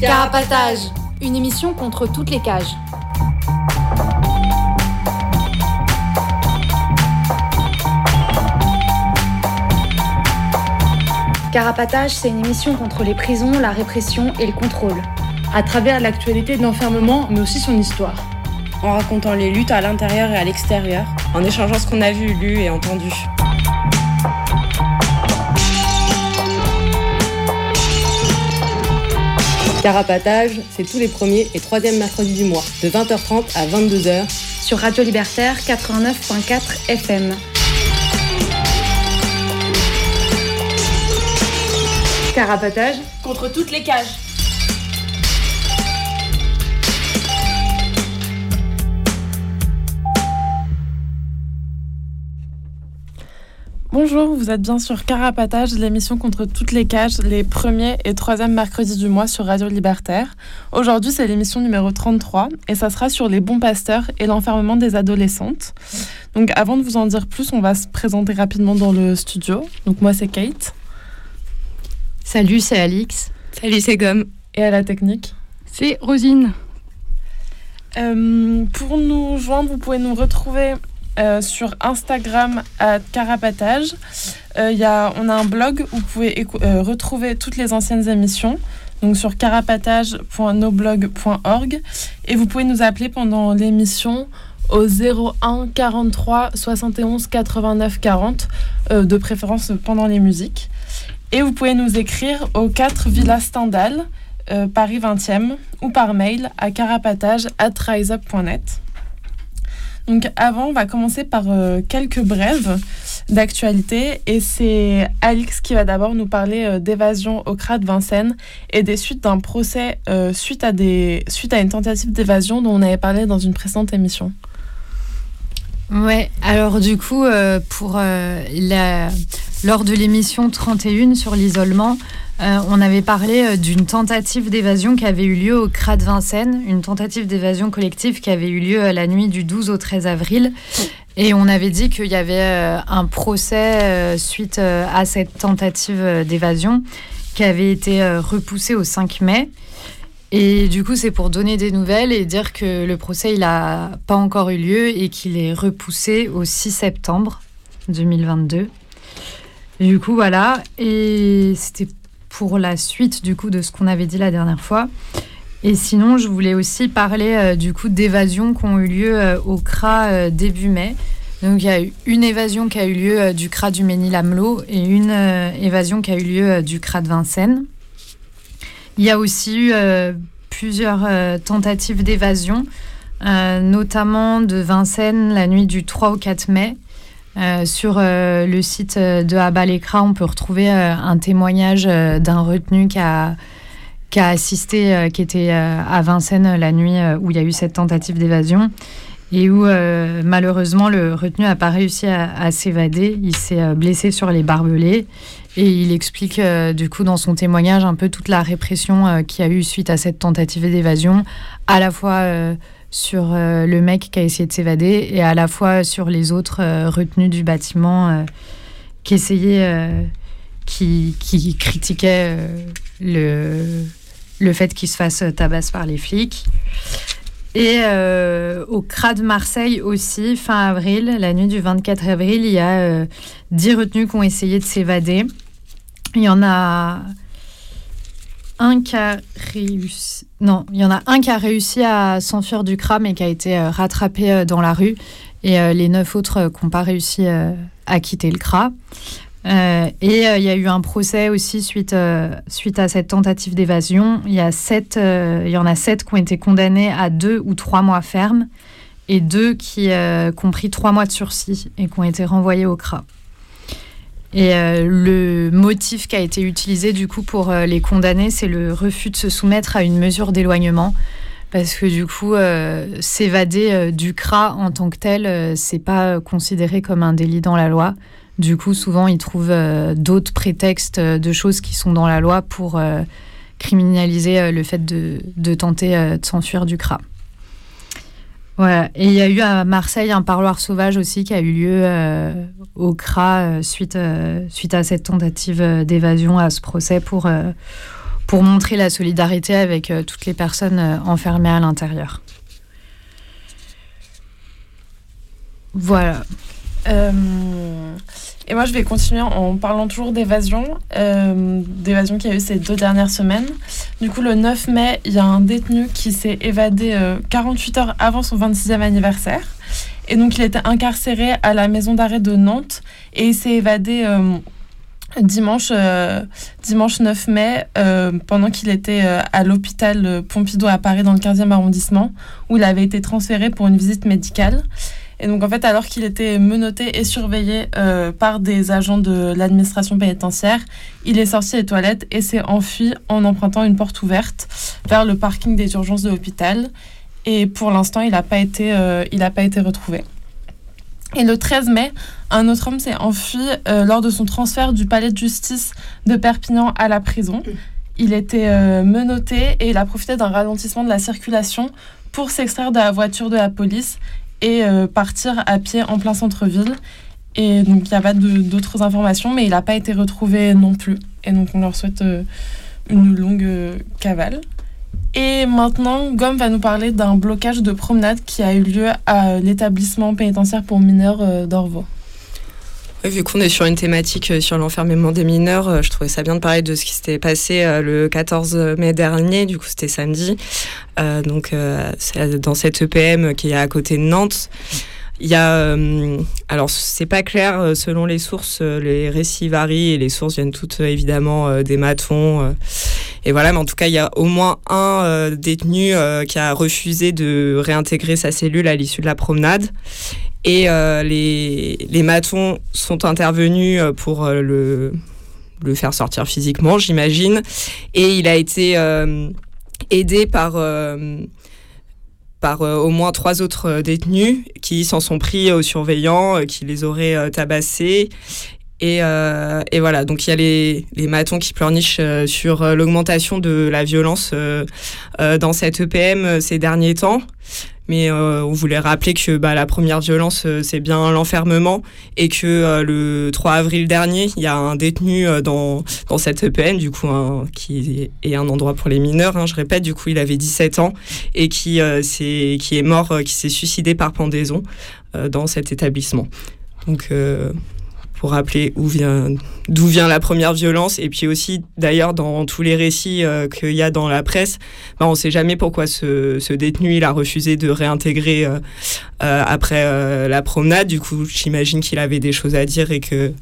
Carapatage, une émission contre toutes les cages. Carapatage, c'est une émission contre les prisons, la répression et le contrôle. À travers l'actualité de l'enfermement, mais aussi son histoire. En racontant les luttes à l'intérieur et à l'extérieur, en échangeant ce qu'on a vu, lu et entendu. Carapatage, c'est tous les premiers et troisièmes mercredis du mois, de 20h30 à 22h, sur Radio Libertaire 89.4 FM. Carapatage contre toutes les cages. Bonjour, vous êtes bien sur Carapatage, l'émission contre toutes les cages, les premiers et troisièmes mercredis du mois sur Radio Libertaire. Aujourd'hui, c'est l'émission numéro 33 et ça sera sur les bons pasteurs et l'enfermement des adolescentes. Donc avant de vous en dire plus, on va se présenter rapidement dans le studio. Donc moi, c'est Kate. Salut, c'est Alix. Salut, c'est Gomme. Et à la technique? C'est Rosine. Euh, pour nous joindre, vous pouvez nous retrouver euh, sur Instagram à Carapatage. Euh, y a, on a un blog où vous pouvez euh, retrouver toutes les anciennes émissions, donc sur carapatage.noblog.org. Et vous pouvez nous appeler pendant l'émission au 01 43 71 89 40, de préférence pendant les musiques. Et vous pouvez nous écrire au 4 Villa Stendhal, Paris 20e, ou par mail à carapatage donc avant, on va commencer par euh, quelques brèves d'actualité et c'est Alix qui va d'abord nous parler euh, d'évasion au CRA de Vincennes et des suites d'un procès euh, suite, à des, suite à une tentative d'évasion dont on avait parlé dans une précédente émission. Ouais, alors du coup, pour la, lors de l'émission 31 sur l'isolement, euh, on avait parlé euh, d'une tentative d'évasion qui avait eu lieu au CRA de Vincennes, une tentative d'évasion collective qui avait eu lieu euh, la nuit du 12 au 13 avril. Et on avait dit qu'il y avait un procès suite à cette tentative d'évasion qui avait été repoussé au 5 mai. Et du coup, c'est pour donner des nouvelles et dire que le procès, il n'a pas encore eu lieu et qu'il est repoussé au 6 septembre 2022. Du coup, voilà. Et c'était pour la suite du coup de ce qu'on avait dit la dernière fois. Et sinon, je voulais aussi parler euh, du coup d'évasions qui ont eu lieu euh, au CRA euh, début mai. Donc il y a eu une évasion qui a eu lieu du CRA du Ménil-Amelot et une évasion qui a eu lieu du CRA de Vincennes. Il y a aussi eu plusieurs tentatives d'évasion, notamment de Vincennes la nuit du 3 au 4 mai euh, sur euh, le site euh, de Abalekra, on peut retrouver un témoignage d'un retenu qui a assisté, qui était à Vincennes la nuit où il y a eu cette tentative d'évasion et où malheureusement le retenu n'a pas réussi à, s'évader. Il s'est blessé sur les barbelés et il explique du coup dans son témoignage un peu toute la répression qu'il y a eu suite à cette tentative d'évasion, à la fois sur euh, le mec qui a essayé de s'évader et à la fois sur les autres euh, retenus du bâtiment euh, qui essayaient, qui, critiquaient le, le fait qu'il se fasse tabasse par les flics. Et au CRA de Marseille aussi, fin avril, la nuit du 24 avril, il y a 10 retenus qui ont essayé de s'évader. Il y en a un qui a réussi. Non, il y en a un qui a réussi à s'enfuir du crâne et qui a été euh, rattrapé euh, dans la rue. Et euh, les neuf autres qui n'ont pas réussi à quitter le CRA. et il y a eu un procès aussi suite, suite à cette tentative d'évasion. Il, y y en a sept qui ont été condamnés à deux ou trois mois fermes et deux qui, qui ont pris trois mois de sursis et qui ont été renvoyés au CRA. Et euh, le motif qui a été utilisé du coup pour euh, les condamner, c'est le refus de se soumettre à une mesure d'éloignement. Parce que du coup, euh, s'évader du CRA en tant que tel, c'est pas considéré comme un délit dans la loi. Du coup, souvent, ils trouvent d'autres prétextes de choses qui sont dans la loi pour criminaliser le fait de, de tenter de s'enfuir du CRA. Ouais, et il y a eu à Marseille un parloir sauvage aussi qui a eu lieu au CRA suite, suite à cette tentative d'évasion à ce procès pour, pour montrer la solidarité avec toutes les personnes enfermées à l'intérieur. Voilà. Euh, et moi, je vais continuer en parlant toujours d'évasion, euh, d'évasion qu'il y a eu ces deux dernières semaines. Du coup, le 9 mai, il y a un détenu qui s'est évadé 48 euh, heures avant son 26e anniversaire. Et donc, il était incarcéré à la maison d'arrêt de Nantes et il s'est évadé dimanche, dimanche 9 mai pendant qu'il était à l'hôpital Pompidou à Paris dans le 15e arrondissement où il avait été transféré pour une visite médicale. Et donc, en fait, alors qu'il était menotté et surveillé euh, par des agents de l'administration pénitentiaire, il est sorti des toilettes et s'est enfui en empruntant une porte ouverte vers le parking des urgences de l'hôpital. Et pour l'instant, il n'a pas, été, euh, pas été retrouvé. Et le 13 mai, un autre homme s'est enfui euh, lors de son transfert du palais de justice de Perpignan à la prison. Il était menotté et il a profité d'un ralentissement de la circulation pour s'extraire de la voiture de la police et euh, partir à pied en plein centre-ville. Et donc, il n'y a pas d'autres informations, mais il n'a pas été retrouvé non plus. Et donc, on leur souhaite euh, une longue euh, cavale. Et maintenant, Gomme va nous parler d'un blocage de promenade qui a eu lieu à l'établissement pénitentiaire pour mineurs d'Orvaux. Vu qu'on est sur une thématique sur l'enfermement des mineurs, je trouvais ça bien de parler de ce qui s'était passé le 14 mai dernier, du coup c'était samedi, euh, donc, euh, dans cette EPM qui est à côté de Nantes. Il y a, euh, alors c'est pas clair selon les sources, les récits varient et les sources viennent toutes évidemment des matons. et voilà, mais en tout cas il y a au moins un détenu qui a refusé de réintégrer sa cellule à l'issue de la promenade. Et les, les matons sont intervenus pour le, le faire sortir physiquement, j'imagine. Et il a été aidé par euh, par euh, au moins trois autres euh, détenus qui s'en sont pris aux surveillants, qui les auraient tabassés. Et, et, voilà, donc il y a les, les matons qui pleurnichent sur l'augmentation de la violence dans cette EPM ces derniers temps. Mais euh, on voulait rappeler que bah, la première violence, euh, c'est bien l'enfermement et que euh, le 3 avril dernier, il y a un détenu dans, dans cette EPN, du coup, qui est un endroit pour les mineurs, hein, je répète, du coup, il avait 17 ans et qui, est, qui est mort, qui s'est suicidé par pendaison dans cet établissement. Donc pour rappeler d'où vient la première violence. Et puis aussi, d'ailleurs, dans tous les récits euh, qu'il y a dans la presse, ben, on ne sait jamais pourquoi ce, détenu il a refusé de réintégrer euh, euh, après la promenade. Du coup, j'imagine qu'il avait des choses à dire et que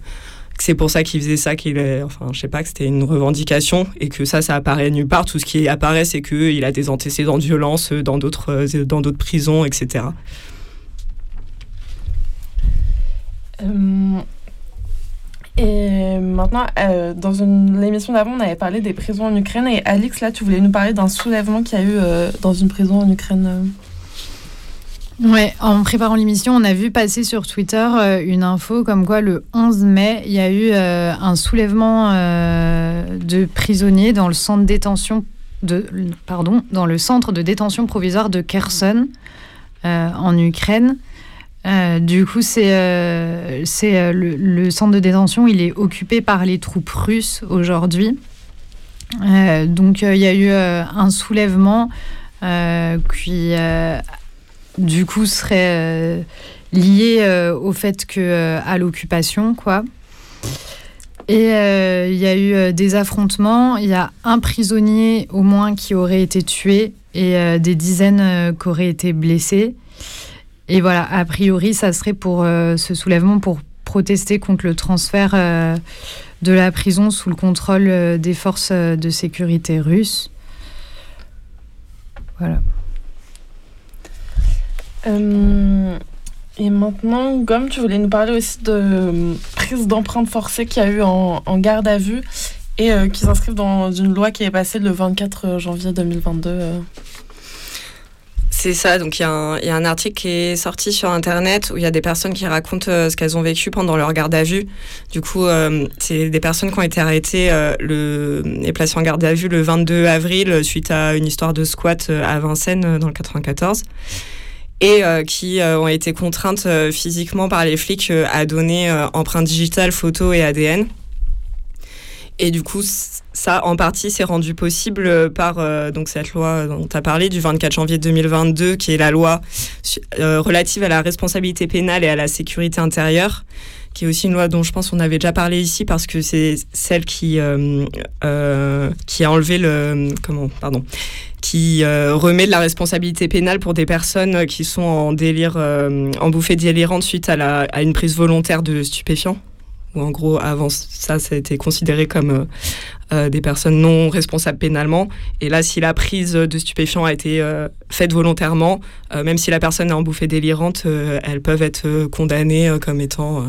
c'est pour ça qu'il faisait ça, qu'il enfin, je sais pas, que c'était une revendication et que ça, ça apparaît nulle part. Tout ce qui apparaît, c'est qu'il a des antécédents de violence dans d'autres prisons, etc. Et maintenant, euh, dans l'émission d'avant, on avait parlé des prisons en Ukraine. Et Alix, là, tu voulais nous parler d'un soulèvement qu'il y a eu euh, dans une prison en Ukraine. Euh. Ouais, en préparant l'émission, on a vu passer sur Twitter une info comme quoi le 11 mai, il y a eu un soulèvement de prisonniers dans le centre de détention pardon, dans le centre de détention provisoire de Kherson en Ukraine. Euh, du coup, c'est euh, euh, le, centre de détention, il est occupé par les troupes russes aujourd'hui. donc, il y a eu un soulèvement qui, du coup, serait lié au fait que à l'occupation, quoi. Et il y a eu des affrontements. Il y a un prisonnier au moins qui aurait été tué et des dizaines qui auraient été blessés. Et voilà, a priori, ça serait pour euh, ce soulèvement pour protester contre le transfert euh, de la prison sous le contrôle euh, des forces de sécurité russes. Voilà. et maintenant, Gomme, tu voulais nous parler aussi de prise d'empreintes forcées qu'il y a eu en, en, garde à vue et qui s'inscrivent dans une loi qui est passée le 24 janvier 2022. C'est ça, donc il y, a un article qui est sorti sur Internet où il y a des personnes qui racontent euh, ce qu'elles ont vécu pendant leur garde à vue. Du coup, euh, c'est des personnes qui ont été arrêtées euh, le, et placées en garde à vue le 22 avril suite à une histoire de squat à Vincennes dans le 94. et qui ont été contraintes physiquement par les flics à donner empreintes digitales, photos et ADN. Et du coup, ça, en partie, s'est rendu possible par donc cette loi dont tu as parlé du 24 janvier 2022, qui est la loi relative à la responsabilité pénale et à la sécurité intérieure, qui est aussi une loi dont je pense qu'on avait déjà parlé ici parce que c'est celle qui euh, euh, qui a enlevé le comment pardon qui euh, remet de la responsabilité pénale pour des personnes qui sont en délire en bouffée délirante suite à, la, à une prise volontaire de stupéfiants ou en gros avant ça ça a été considéré comme euh, des personnes non responsables pénalement. Et là, si la prise de stupéfiants a été euh, faite volontairement, euh, même si la personne est en bouffée délirante, elles peuvent être condamnées comme étant,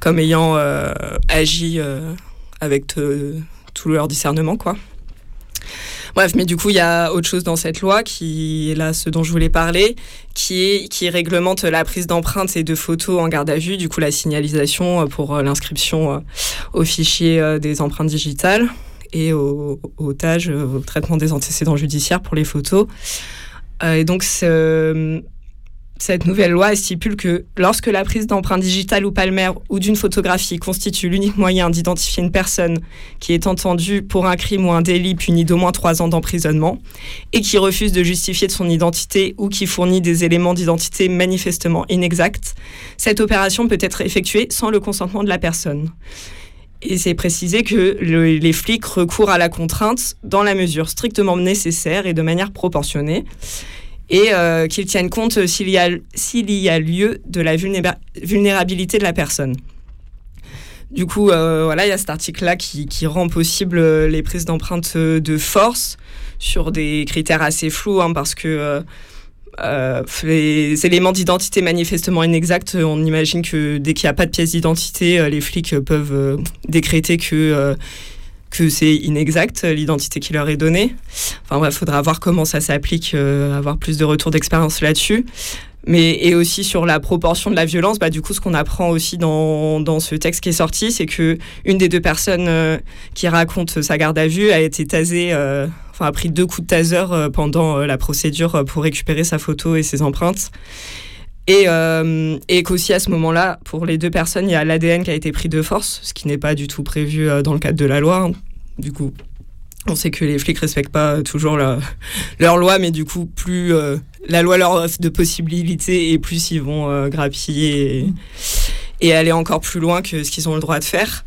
comme ayant agi avec tout leur discernement, quoi. Bref, mais du coup, il y a autre chose dans cette loi qui est là ce dont je voulais parler, qui, est, qui réglemente la prise d'empreintes et de photos en garde à vue, du coup la signalisation pour euh, l'inscription euh, au fichier euh, des empreintes digitales et au, au au traitement des antécédents judiciaires pour les photos. et donc, cette nouvelle loi stipule que lorsque la prise d'empreinte digitale ou palmaire ou d'une photographie constitue l'unique moyen d'identifier une personne qui est entendue pour un crime ou un délit puni d'au moins trois ans d'emprisonnement et qui refuse de justifier de son identité ou qui fournit des éléments d'identité manifestement inexacts, cette opération peut être effectuée sans le consentement de la personne. Et c'est précisé que les flics recourent à la contrainte dans la mesure strictement nécessaire et de manière proportionnée et euh, qu'ils tiennent compte s'il y, a, lieu de la vulnérabilité de la personne. Du coup, euh, voilà, il y a cet article-là qui, rend possible euh, les prises d'empreintes de force sur des critères assez flous, hein, parce que les éléments d'identité manifestement inexacts, on imagine que dès qu'il n'y a pas de pièce d'identité, les flics peuvent décréter que que c'est inexact l'identité qui leur est donnée. Enfin il faudra voir comment ça s'applique, euh, avoir plus de retours d'expérience là-dessus. Mais et aussi sur la proportion de la violence, bah, du coup, ce qu'on apprend aussi dans, dans, ce texte qui est sorti, c'est que une des deux personnes euh, qui raconte sa garde à vue a été tasée, euh, enfin a pris deux coups de taser pendant la procédure pour récupérer sa photo et ses empreintes. Et, euh, et qu'aussi à ce moment-là, pour les deux personnes, il y a l'ADN qui a été pris de force, ce qui n'est pas du tout prévu euh, dans le cadre de la loi. Du coup, on sait que les flics respectent pas toujours leur loi, mais du coup, plus euh, la loi leur offre de possibilités et plus ils vont grappiller et, aller encore plus loin que ce qu'ils ont le droit de faire.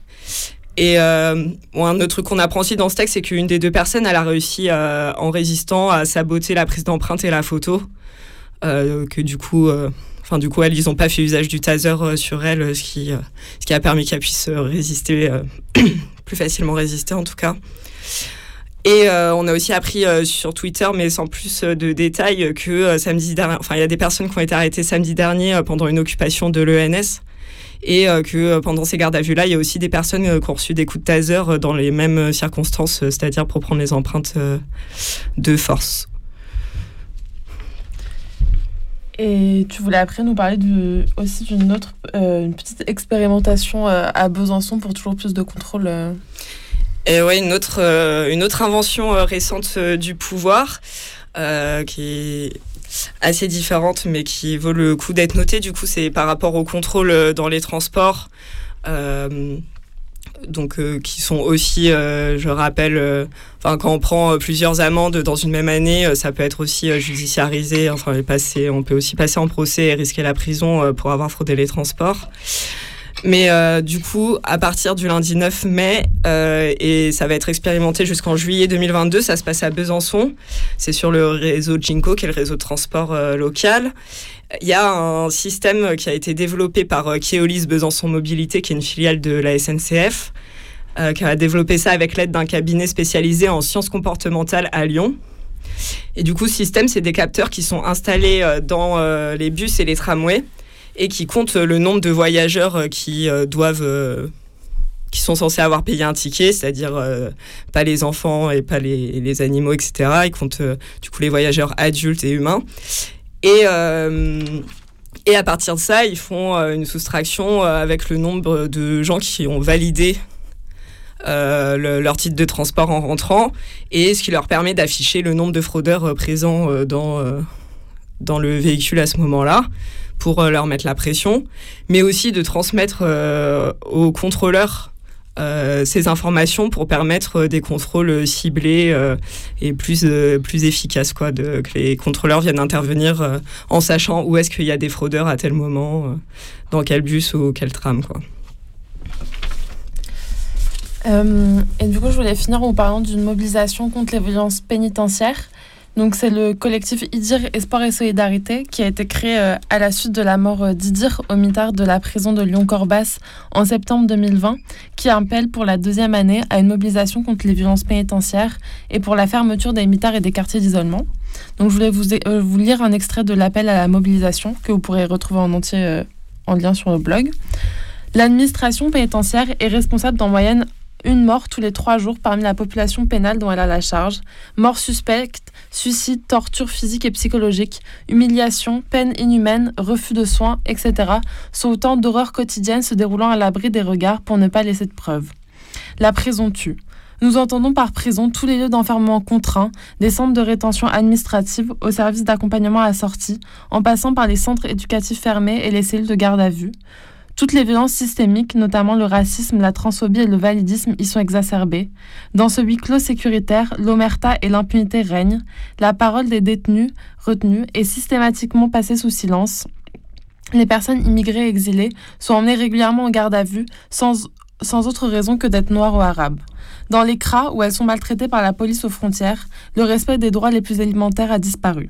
Et un autre truc qu'on apprend aussi dans ce texte, c'est qu'une des deux personnes, elle a réussi en résistant à saboter la prise d'empreinte et la photo. Euh, que du coup, euh, enfin du coup, elles, ils n'ont pas fait usage du taser euh, sur elle, ce qui, ce qui a permis qu'elle puisse résister, plus facilement résister en tout cas. Et on a aussi appris sur Twitter, mais sans plus de détails, que samedi dernier, enfin il y a des personnes qui ont été arrêtées samedi dernier pendant une occupation de l'ENS. Et que pendant ces gardes à vue-là, il y a aussi des personnes qui ont reçu des coups de taser dans les mêmes circonstances, c'est-à-dire pour prendre les empreintes de force. Et tu voulais après nous parler de, aussi d'une autre euh, une petite expérimentation euh, à Besançon pour toujours plus de contrôle. Euh. Et ouais, une autre, une autre invention récente du pouvoir qui est assez différente mais qui vaut le coup d'être notée. Du coup, c'est par rapport au contrôle dans les transports donc euh, qui sont aussi, euh, je rappelle, euh, enfin quand on prend plusieurs amendes dans une même année, ça peut être aussi judiciarisé. Enfin, passer, on peut aussi passer en procès et risquer la prison pour avoir fraudé les transports. Mais du coup, à partir du lundi 9 mai, et ça va être expérimenté jusqu'en juillet 2022, ça se passe à Besançon. C'est sur le réseau Jinko, qui est le réseau de transport local. Il y a un système qui a été développé par euh, Keolis Besançon Mobilité, qui est une filiale de la SNCF, euh, qui a développé ça avec l'aide d'un cabinet spécialisé en sciences comportementales à Lyon. Et du coup, système, c'est des capteurs qui sont installés euh, dans les bus et les tramways et qui comptent le nombre de voyageurs qui doivent qui sont censés avoir payé un ticket, c'est-à-dire pas les enfants et pas les, animaux, etc. Ils comptent du coup les voyageurs adultes et humains. Et, euh, à partir de ça, ils font euh, une soustraction euh, avec le nombre de gens qui ont validé leur titre de transport en rentrant et ce qui leur permet d'afficher le nombre de fraudeurs présents dans, dans le véhicule à ce moment-là pour leur mettre la pression, mais aussi de transmettre aux contrôleurs ces informations pour permettre des contrôles ciblés et plus, plus efficaces, quoi, que les contrôleurs viennent intervenir en sachant où est-ce qu'il y a des fraudeurs à tel moment, dans quel bus ou quel tram. Quoi. Euh, et du coup, je voulais finir en parlant d'une mobilisation contre les violences pénitentiaires. Donc, c'est le collectif IDIR Espoir et Solidarité qui a été créé euh, à la suite de la mort euh, d'Idir au mitard de la prison de Lyon-Corbas en septembre 2020, qui appelle pour la deuxième année à une mobilisation contre les violences pénitentiaires et pour la fermeture des mitards et des quartiers d'isolement. Donc, je voulais vous, vous lire un extrait de l'appel à la mobilisation que vous pourrez retrouver en entier en lien sur le blog. L'administration pénitentiaire est responsable d'en moyenne une mort tous les trois jours parmi la population pénale dont elle a la charge, mort suspecte, suicide, torture physique et psychologique, humiliation, peine inhumaine, refus de soins, etc., sont autant d'horreurs quotidiennes se déroulant à l'abri des regards pour ne pas laisser de preuves. La prison tue. Nous entendons par prison tous les lieux d'enfermement contraints, des centres de rétention administrative au service d'accompagnement à en passant par les centres éducatifs fermés et les cellules de garde à vue. Toutes les violences systémiques, notamment le racisme, la transphobie et le validisme, y sont exacerbées. Dans ce huis clos sécuritaire, l'omerta et l'impunité règnent. La parole des détenus retenus est systématiquement passée sous silence. Les personnes immigrées et exilées sont emmenées régulièrement en garde à vue sans, autre raison que d'être noires ou arabes. Dans les CRA, où elles sont maltraitées par la police aux frontières, le respect des droits les plus élémentaires a disparu.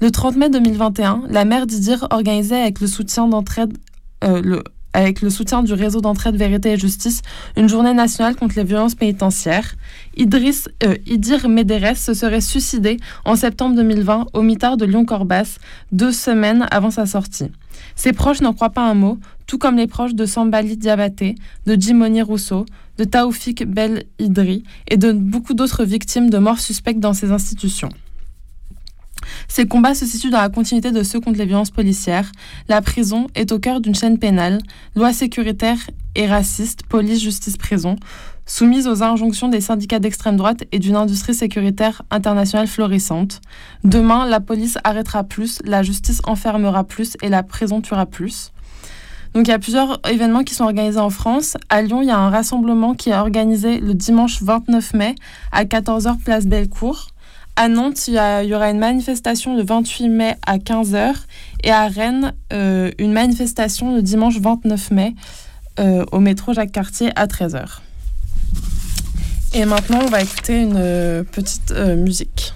Le 30 mai 2021, la mère d'Idir organisait avec le soutien d'entraide euh, avec le soutien du réseau d'entraide Vérité et Justice, une journée nationale contre les violences pénitentiaires. Idriss, euh, Idir Médérès se serait suicidé en septembre 2020 au mitard de Lyon-Corbas, deux semaines avant sa sortie. Ses proches n'en croient pas un mot, tout comme les proches de Sambali Diabaté, de Jimoni Rousseau, de Taoufik Bel Idri et de beaucoup d'autres victimes de morts suspectes dans ces institutions. Ces combats se situent dans la continuité de ceux contre les violences policières. La prison est au cœur d'une chaîne pénale, loi sécuritaire et raciste, police, justice, prison, soumise aux injonctions des syndicats d'extrême droite et d'une industrie sécuritaire internationale florissante. Demain, la police arrêtera plus, la justice enfermera plus et la prison tuera plus. Donc il y a plusieurs événements qui sont organisés en France. À Lyon, il y a un rassemblement qui est organisé le dimanche 29 mai à 14h place Bellecour. À Nantes, il y, aura une manifestation le 28 mai à 15h et à Rennes, euh, une manifestation le dimanche 29 mai euh, au métro Jacques Cartier à 13h. Et maintenant, on va écouter une euh, petite musique.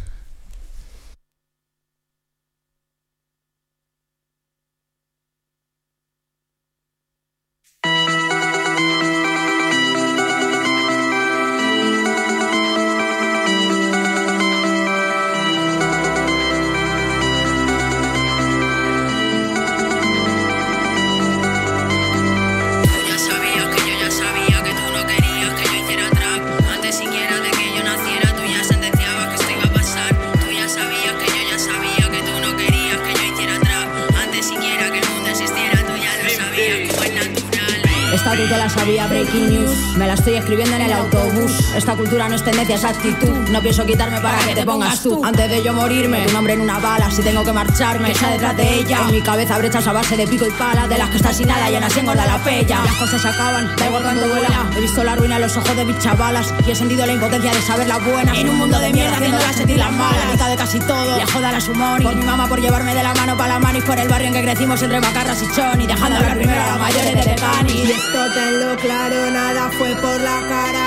Cultura no es tendencia, es actitud. No pienso quitarme para que te pongas tú. Antes de yo morirme, tu nombre en una bala. Si tengo que marcharme, que detrás de ella. En mi cabeza brechas a base de pico y pala. De las que están sin nada y aún así engorda la pella. Las cosas se acaban, da igual cuando vuela. He visto la ruina en los ojos de mis chavalas. Y he sentido la impotencia de saber la buena. En un mundo de mierda, haciéndolas sentir las malas. Mitad de casi todo, le joda la sumón. Por mi mamá por llevarme de la mano para la mano. Y por el barrio en que crecimos entre macarras y choni. Dejando hablar primero a las mayores de Tecani. Y esto tenlo claro, nada fue por la cara,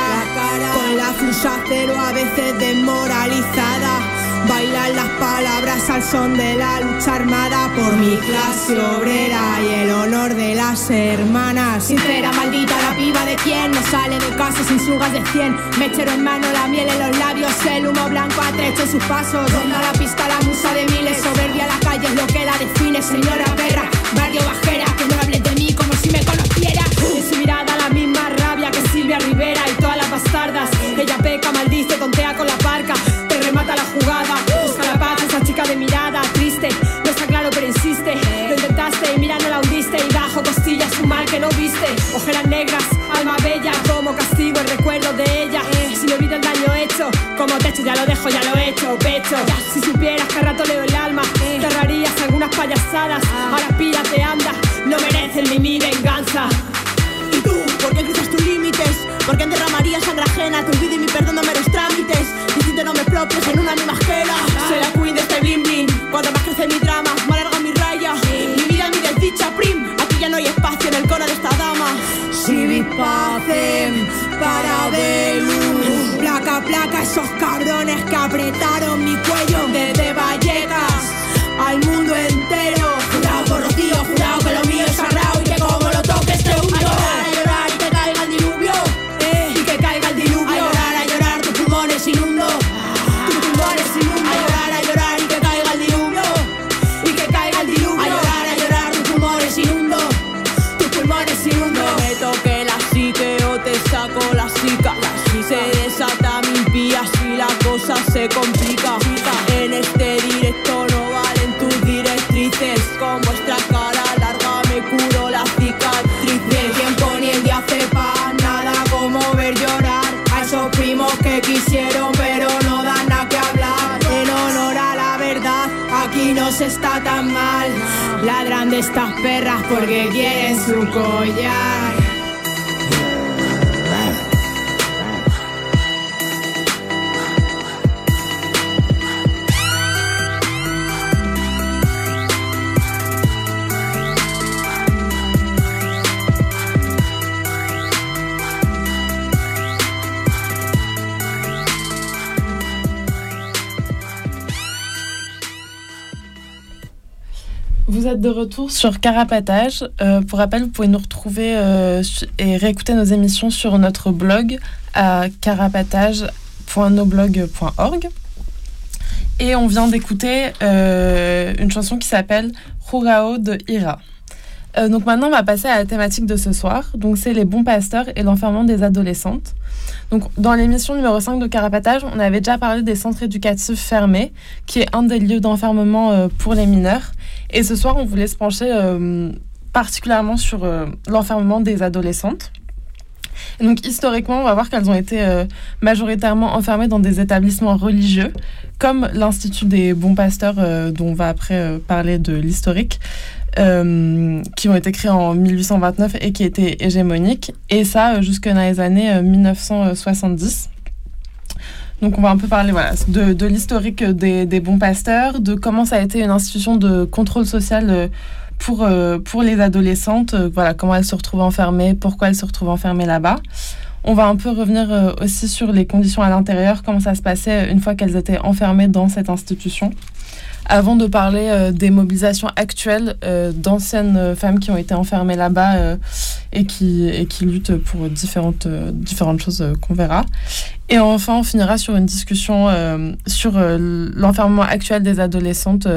la flusa cero a veces desmoralizada. Bailan las palabras al son de la lucha armada por mi clase obrera y el honor de las hermanas. Sincera, maldita la piba de quien no sale de casa sin sugas de cien. Mechero en mano, la miel en los labios, el humo blanco atrecho sus pasos. Ronda la pista, la musa de miles, soberbia la calle es lo que la define, señora perra, barrio bajera, que no hables bastardas. Ella peca, maldice, tontea con la parca, te remata la jugada. Busca la paz, esa chica de mirada triste. No está claro, pero insiste. Lo intentaste y mira, no la hundiste. Y bajo costillas un mal que no viste. Ojeras negras, alma bella, como castigo el recuerdo de ella. Si le olvido el daño hecho, como techo, ya lo dejo, ya lo he hecho, pecho. Si supieras que rato leo el alma, te payasadas. Ahora pírate, anda, no merecen ni mi venganza. ¿Y tú? ¿Por qué cruzas tus límites? ¿Por qué derramaría sangre ajena? Tu vida y mi perdón no meros trámites. Diciendo no me propios en una misma esquela. Soy la queen de este bling bling. Cuando más crece mi drama, más larga mi raya. Mi vida, mi desdicha prim. Aquí ya no hay espacio en el coro de esta dama. Si vi para Belú. Placa, placa, esos cabrones que apretaron mi cuello desde Vallecas que quisieron pero no dan nada que hablar. En honor a la verdad, aquí no se está tan mal. Ladran de estas perras porque quieren su collar. De retour sur Carapatage. Euh, pour rappel, vous pouvez nous retrouver euh, et réécouter nos émissions sur notre blog à carapatage.noblog.org. Et on vient d'écouter euh, une chanson qui s'appelle Jurao de Ira. Euh, donc maintenant, on va passer à la thématique de ce soir. Donc c'est les bons pasteurs et l'enfermement des adolescentes. Donc dans l'émission numéro 5 de Carapatage, on avait déjà parlé des centres éducatifs fermés, qui est un des lieux d'enfermement euh, pour les mineurs. Et ce soir, on voulait se pencher euh, particulièrement sur l'enfermement des adolescentes. Et donc historiquement, on va voir qu'elles ont été majoritairement enfermées dans des établissements religieux, comme l'Institut des bons pasteurs, dont on va après parler de l'historique, euh, qui ont été créés en 1829 et qui étaient hégémoniques, et ça euh, jusque dans les années euh, 1970. Donc on va un peu parler voilà, de, de l'historique des, des bons pasteurs, de comment ça a été une institution de contrôle social euh, pour, euh, pour les adolescentes, euh, voilà, comment elles se retrouvent enfermées, pourquoi elles se retrouvent enfermées là-bas. On va un peu revenir euh, aussi sur les conditions à l'intérieur, comment ça se passait une fois qu'elles étaient enfermées dans cette institution. Avant de parler euh, des mobilisations actuelles euh, d'anciennes euh, femmes qui ont été enfermées là-bas et, qui, et qui luttent pour différentes, différentes choses qu'on verra. Et enfin, on finira sur une discussion sur l'enfermement actuel des adolescentes,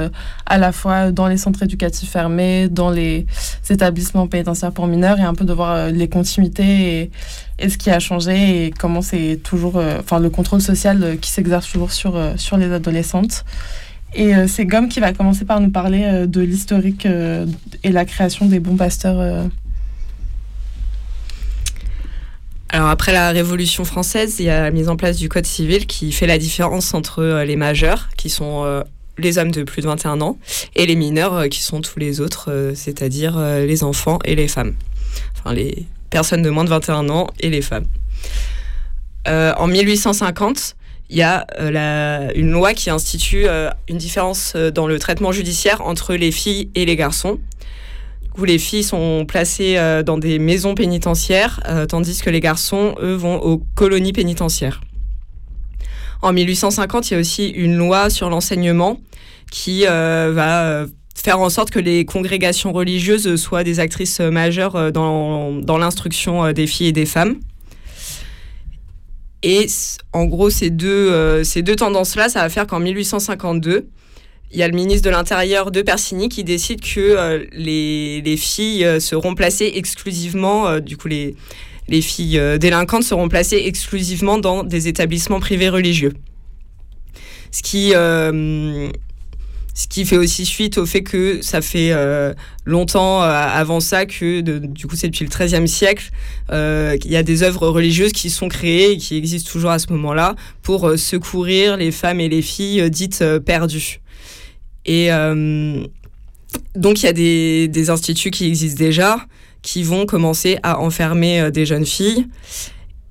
à la fois dans les centres éducatifs fermés, dans les établissements pénitentiaires pour mineurs, et un peu de voir les continuités et, et ce qui a changé et comment c'est toujours, enfin le contrôle social qui s'exerce toujours sur, sur les adolescentes. Et euh, c'est Gomme qui va commencer par nous parler euh, de l'historique euh, et la création des bons pasteurs. Alors après la Révolution française, il y a la mise en place du Code civil qui fait la différence entre les majeurs, qui sont les hommes de plus de 21 ans, et les mineurs, qui sont tous les autres, c'est-à-dire les enfants et les femmes. Enfin, les personnes de moins de 21 ans et les femmes. En 1850, il y a euh, une loi qui institue euh, une différence euh, dans le traitement judiciaire entre les filles et les garçons où les filles sont placées dans des maisons pénitentiaires, tandis que les garçons, eux, vont aux colonies pénitentiaires. En 1850, il y a aussi une loi sur l'enseignement qui va faire en sorte que les congrégations religieuses soient des actrices majeures dans, l'instruction des filles et des femmes. Et en gros, ces deux, euh, ces deux tendances-là, ça va faire qu'en 1852, il y a le ministre de l'Intérieur de Persigny qui décide que euh, les, les filles euh, seront placées exclusivement, du coup les, les filles délinquantes seront placées exclusivement dans des établissements privés religieux. Ce qui, ce qui fait aussi suite au fait que ça fait euh, longtemps euh, avant ça que, du coup c'est depuis le XIIIe siècle, euh, qu'il y a des œuvres religieuses qui sont créées et qui existent toujours à ce moment-là pour euh, secourir les femmes et les filles dites perdues. Et, donc il y a des, des, instituts qui existent déjà qui vont commencer à enfermer des jeunes filles.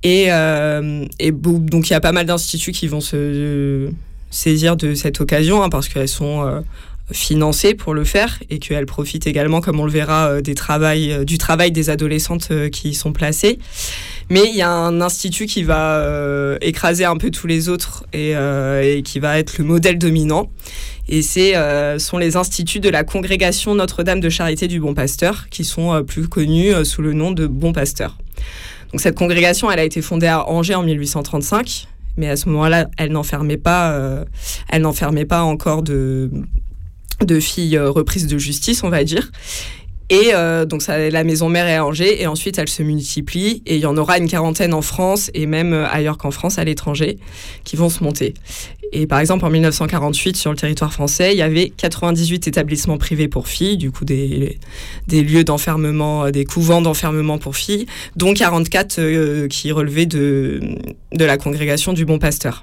Et, et donc il y a pas mal d'instituts qui vont se saisir de cette occasion hein, parce qu'elles sont financées pour le faire et qu'elles profitent également, comme on le verra, des travail, du travail des adolescentes qui y sont placées. Mais il y a un institut qui va euh, écraser un peu tous les autres et, euh, et, qui va être le modèle dominant. Et ce euh, sont les instituts de la congrégation Notre-Dame de Charité du Bon Pasteur, qui sont plus connus sous le nom de Bon Pasteur. Donc cette congrégation, elle a été fondée à Angers en 1835, mais à ce moment-là, elle n'enfermait pas, pas encore de filles reprises de justice, on va dire. Et euh, donc la maison mère est à Angers et ensuite elle se multiplie et il y en aura une quarantaine en France et même euh, ailleurs qu'en France, à l'étranger, qui vont se monter. Et par exemple, en 1948, sur le territoire français, il y avait 98 établissements privés pour filles, du coup des, des lieux d'enfermement, euh, des couvents d'enfermement pour filles, dont 44 qui relevaient de, de la congrégation du Bon Pasteur.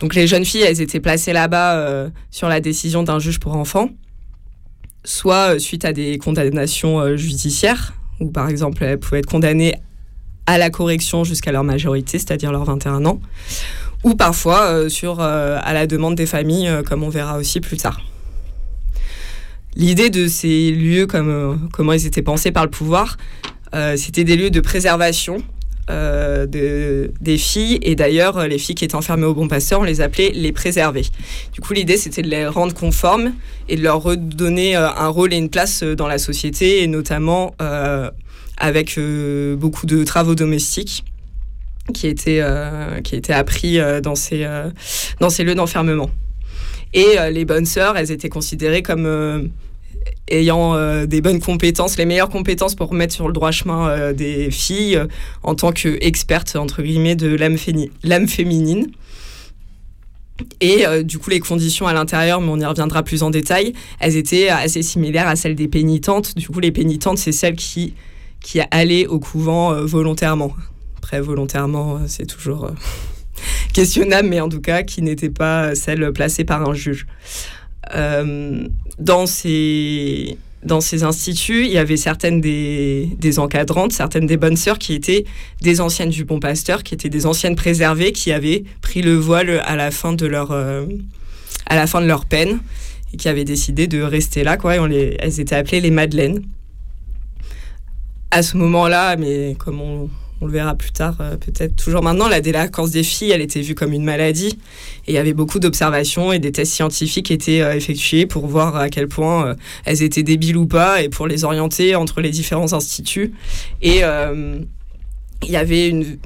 Donc les jeunes filles, elles étaient placées là-bas sur la décision d'un juge pour enfants soit euh, suite à des condamnations euh, judiciaires, où par exemple elles pouvaient être condamnées à la correction jusqu'à leur majorité, c'est-à-dire leurs 21 ans, ou parfois euh, sur, à la demande des familles, comme on verra aussi plus tard. L'idée de ces lieux, comme, comment ils étaient pensés par le pouvoir, c'était des lieux de préservation euh, de, des filles. Et d'ailleurs, les filles qui étaient enfermées au bon pasteur, on les appelait les préserver. Du coup, l'idée, c'était de les rendre conformes et de leur redonner euh, un rôle et une place euh, dans la société, et notamment avec beaucoup de travaux domestiques qui étaient, qui étaient appris dans, ces, dans ces lieux d'enfermement. Et les bonnes sœurs, elles étaient considérées comme ayant euh, des bonnes compétences, les meilleures compétences pour mettre sur le droit chemin euh, des filles euh, en tant qu'expertes, entre guillemets, de l'âme féminine. Et du coup, les conditions à l'intérieur, mais on y reviendra plus en détail, elles étaient assez similaires à celles des pénitentes. Du coup, les pénitentes, c'est celles qui, qui allaient au couvent volontairement. Volontairement, c'est toujours questionnable, mais en tout cas, qui n'étaient pas celles placées par un juge. Euh, dans ces dans ces instituts, il y avait certaines des, encadrantes, certaines des bonnes sœurs qui étaient des anciennes du Bon Pasteur, qui étaient des anciennes préservées, qui avaient pris le voile à la fin de leur, euh, à la fin de leur peine et qui avaient décidé de rester là. Quoi, on les, elles étaient appelées les Madeleines. À ce moment-là, mais comme on, on le verra plus tard, euh, peut-être toujours maintenant, la délinquance des filles, elle était vue comme une maladie. Et il y avait beaucoup d'observations et des tests scientifiques étaient euh, effectués pour voir à quel point euh, elles étaient débiles ou pas et pour les orienter entre les différents instituts. Et il y avait une.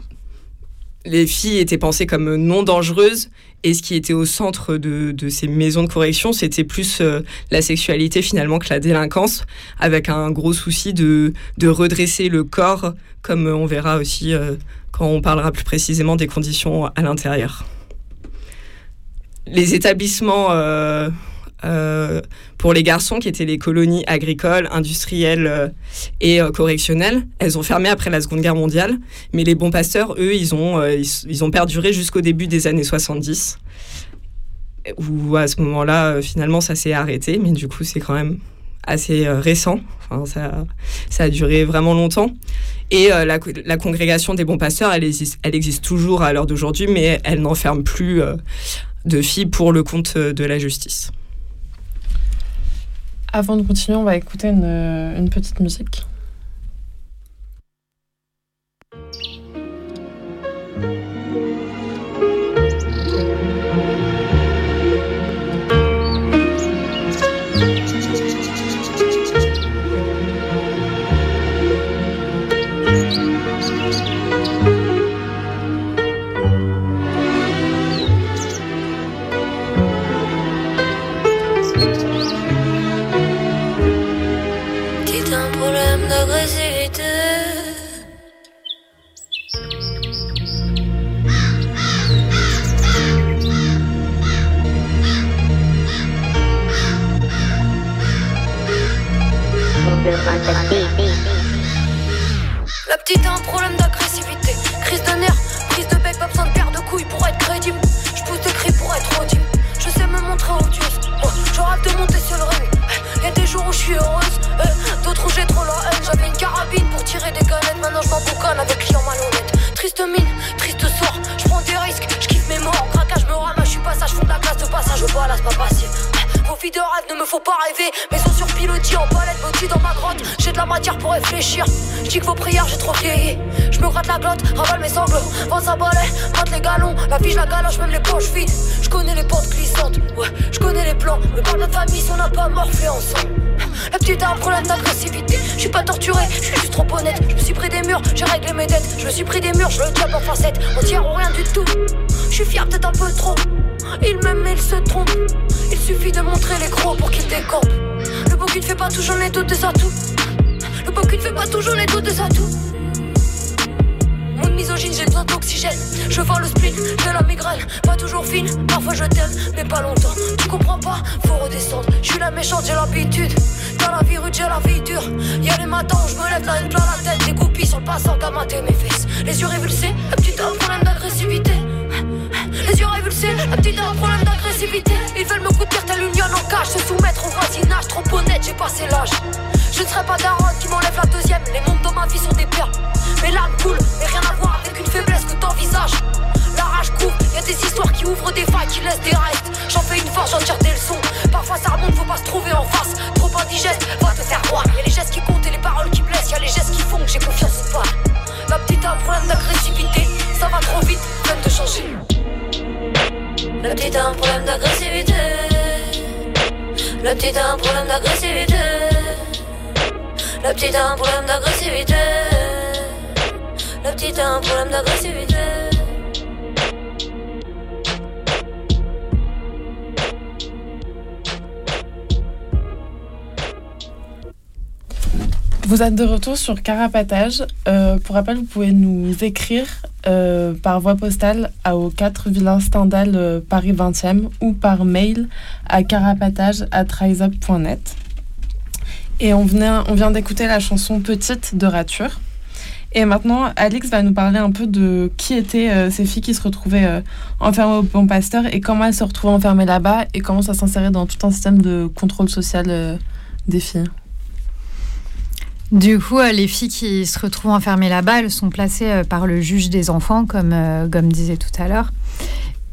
Les filles étaient pensées comme non dangereuses et ce qui était au centre de, ces maisons de correction, c'était plus la sexualité finalement que la délinquance, avec un gros souci de, de redresser le corps comme on verra aussi euh, quand on parlera plus précisément des conditions à l'intérieur. Les établissements euh, euh, pour les garçons, qui étaient les colonies agricoles, industrielles et correctionnelles, elles ont fermé après la Seconde Guerre mondiale, mais les bons pasteurs, eux, ils ont, ils, ont perduré jusqu'au début des années 70 où à ce moment-là, finalement, ça s'est arrêté, mais du coup, c'est quand même assez récent. Enfin, ça, ça a duré vraiment longtemps. Et euh, la, la, congrégation des bons pasteurs, elle existe, elle existe toujours à l'heure d'aujourd'hui, mais elle n'enferme plus euh, de filles pour le compte euh, de la justice. Avant de continuer, on va écouter une, petite musique. Suis pris des murs, je le diable en facette. On tient ou rien du tout. Je suis fier peut-être un peu trop. Il m'aime mais il se trompe. Il suffit de montrer les gros pour qu'il décampe. Le beau qui ne fait pas j'en ai tout de ça tout. Le beau qui ne fait pas j'en ai tout de ça tout. Mon misogyne, j'ai besoin d'oxygène. Je vends le split de la migraine. Pas toujours fine, parfois je t'aime, mais pas longtemps. Tu comprends pas, faut redescendre. Je suis la méchante, j'ai l'habitude. Dans la vie rude, j'ai la vie dure. Y'a les matins où je me lève la haine plein la tête. Des goupilles sur le passant qu'à mater mes fesses. Les yeux révulsés, la petite a un problème d'agressivité. Les yeux révulsés, la petite a un problème d'agressivité. Ils veulent me goûter telle une en cage. Se soumettre au voisinage, trop honnête, j'ai passé l'âge. Je ne serai pas daronne a un problème d'agressivité. La petite a un problème d'agressivité. La petite a un problème d'agressivité. La petite a un problème d'agressivité. Vous êtes de retour sur Carapatage. Euh, pour rappel, vous pouvez nous écrire euh, par voie postale aux 4 Villain Stendhal euh, Paris 20e ou par mail à carapatage.riseup.net. Et on, venait, on vient d'écouter la chanson Petite de Rature. Et maintenant, Alix va nous parler un peu de qui étaient ces filles qui se retrouvaient enfermées au Bon Pasteur et comment elles se retrouvaient enfermées là-bas et comment ça s'insérait dans tout un système de contrôle social des filles. Du coup, euh, les filles qui se retrouvent enfermées là-bas, elles sont placées euh, par le juge des enfants, comme, euh, comme disait tout à l'heure.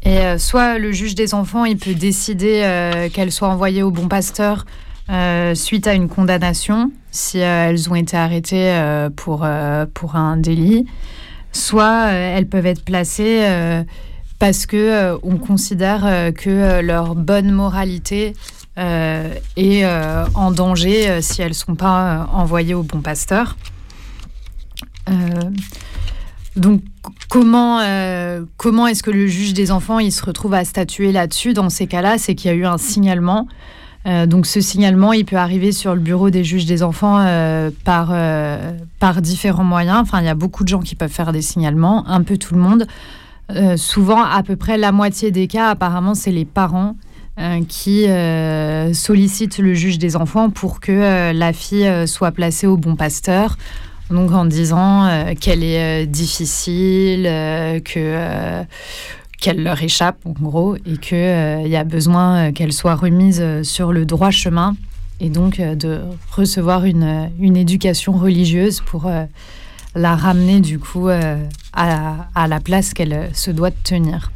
Et soit le juge des enfants, il peut décider qu'elles soient envoyées au bon pasteur suite à une condamnation, si elles ont été arrêtées pour, pour un délit. Soit elles peuvent être placées parce que on considère que leur bonne moralité et euh, en danger euh, si elles ne sont pas envoyées au bon pasteur. donc comment, comment est-ce que le juge des enfants il se retrouve à statuer là-dessus dans ces cas-là? C'est qu'il y a eu un signalement. donc ce signalement, il peut arriver sur le bureau des juges des enfants par, par différents moyens. Enfin, il y a beaucoup de gens qui peuvent faire des signalements, un peu tout le monde. souvent, à peu près la moitié des cas, apparemment, c'est les parents euh, qui euh, sollicite le juge des enfants pour que euh, la fille soit placée au bon pasteur. Donc en disant qu'elle est difficile, que qu'elle leur échappe en gros et qu'il y a besoin qu'elle soit remise sur le droit chemin et donc de recevoir une, une éducation religieuse pour la ramener du coup à, à la place qu'elle se doit de tenir.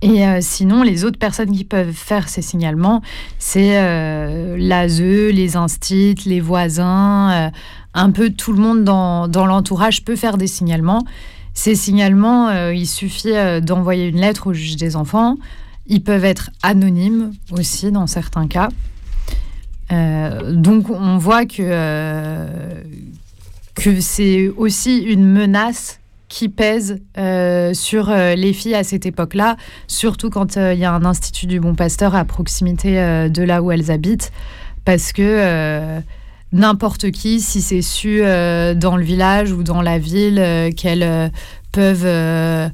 Et euh, sinon, les autres personnes qui peuvent faire ces signalements, c'est euh, l'ASE, les instits, les voisins, euh, un peu tout le monde dans, l'entourage peut faire des signalements. Ces signalements, il suffit d'envoyer une lettre au juge des enfants. Ils peuvent être anonymes aussi dans certains cas. donc on voit que c'est aussi une menace qui pèse euh, sur euh, les filles à cette époque-là, surtout quand euh, il y a un institut du Bon Pasteur à proximité de là où elles habitent, parce que n'importe qui, si c'est su dans le village ou dans la ville qu'elles peuvent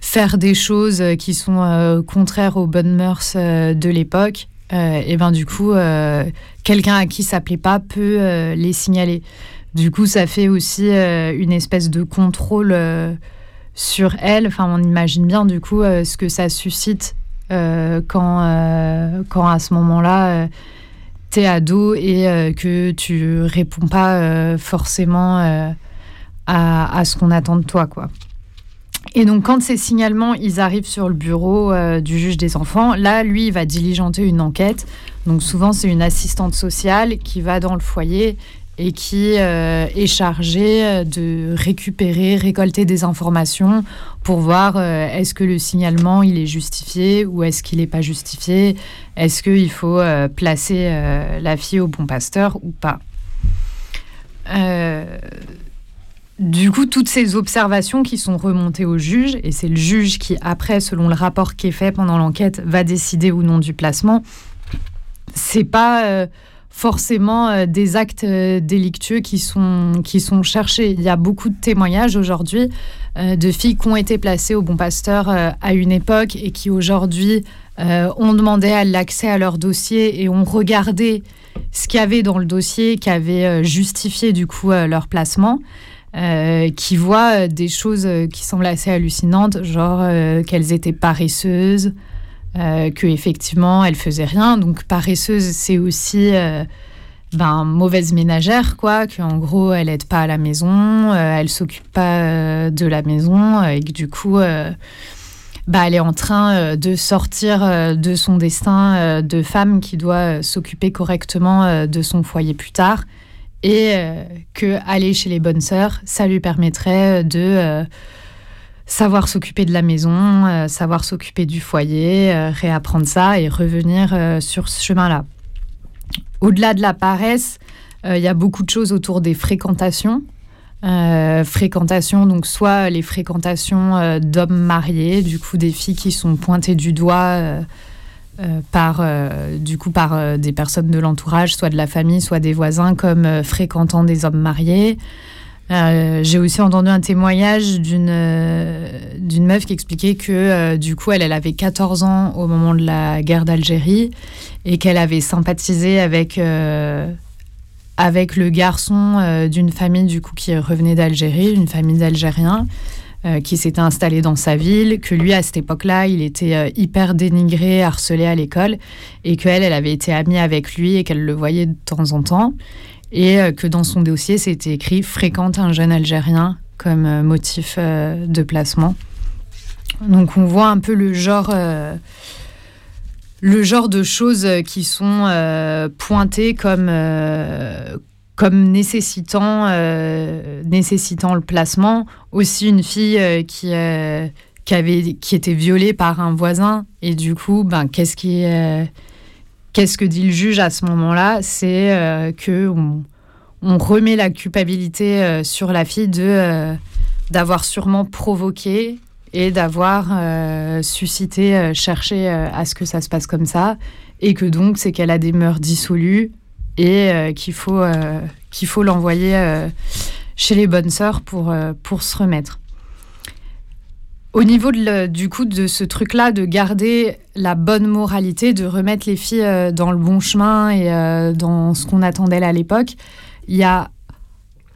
faire des choses qui sont contraires aux bonnes mœurs de l'époque, et ben du coup, quelqu'un à qui ça plaît pas peut les signaler. Du coup, ça fait aussi euh, une espèce de contrôle euh, sur elle. Enfin, on imagine bien du coup euh, ce que ça suscite quand, quand à ce moment-là, t'es ado et que tu réponds pas forcément à, à, ce qu'on attend de toi, quoi. Et donc, quand ces signalements, ils arrivent sur le bureau du juge des enfants, là, lui, il va diligenter une enquête. Donc, souvent, c'est une assistante sociale qui va dans le foyer et qui euh, est chargé euh, de récupérer, récolter des informations pour voir euh, est-ce que le signalement il est justifié ou est-ce qu'il n'est pas justifié, est-ce qu'il faut placer la fille au bon pasteur ou pas? du coup, toutes ces observations qui sont remontées au juge, et c'est le juge qui, après, selon le rapport qui est fait pendant l'enquête, va décider ou non du placement, c'est pas forcément euh, des actes euh, délictueux qui sont, qui sont cherchés. Il y a beaucoup de témoignages aujourd'hui euh, de filles qui ont été placées au bon pasteur à une époque et qui aujourd'hui ont demandé à l'accès à leur dossier et ont regardé ce qu'il y avait dans le dossier qui avait justifié du coup leur placement. qui voient des choses qui semblent assez hallucinantes, genre qu'elles étaient paresseuses, euh, que effectivement elle faisait rien. Donc paresseuse, c'est aussi euh, ben, mauvaise ménagère, quoi. en gros, elle aide pas à la maison, euh, elle s'occupe pas de la maison et que du coup, bah, elle est en train de sortir de son destin de femme qui doit s'occuper correctement de son foyer plus tard et que aller chez les bonnes sœurs, ça lui permettrait de savoir s'occuper de la maison, euh, savoir s'occuper du foyer, euh, réapprendre ça et revenir euh, sur ce chemin-là. Au-delà de la paresse, il y a beaucoup de choses autour des fréquentations. fréquentations, donc soit les fréquentations d'hommes mariés, du coup des filles qui sont pointées du doigt par, du coup, par des personnes de l'entourage, soit de la famille, soit des voisins, comme fréquentant des hommes mariés. Euh, j'ai aussi entendu un témoignage d'une euh, meuf qui expliquait que euh, du coup elle, elle avait 14 ans au moment de la guerre d'Algérie et qu'elle avait sympathisé avec avec le garçon d'une famille du coup qui revenait d'Algérie, une famille d'Algériens qui s'était installée dans sa ville, que lui à cette époque-là il était hyper dénigré, harcelé à l'école et qu'elle elle avait été amie avec lui et qu'elle le voyait de temps en temps et euh, que dans son dossier, c'était écrit fréquente un jeune Algérien comme euh, motif euh, de placement. Donc on voit un peu le genre, le genre de choses qui sont pointées comme, comme nécessitant, nécessitant le placement. Aussi une fille qui, qui, avait, qui était violée par un voisin et du coup, ben, qu'est-ce qui Qu'est-ce que dit le juge à ce moment-là C'est euh, que on, remet la culpabilité euh, sur la fille de euh, d'avoir sûrement provoqué et d'avoir suscité, cherché à ce que ça se passe comme ça, et que donc c'est qu'elle a des mœurs dissolues et qu'il faut qu'il faut l'envoyer chez les bonnes sœurs pour pour se remettre. Au niveau du coup de ce truc-là, de garder la bonne moralité, de remettre les filles euh, dans le bon chemin et euh, dans ce qu'on attendait à l'époque, il y a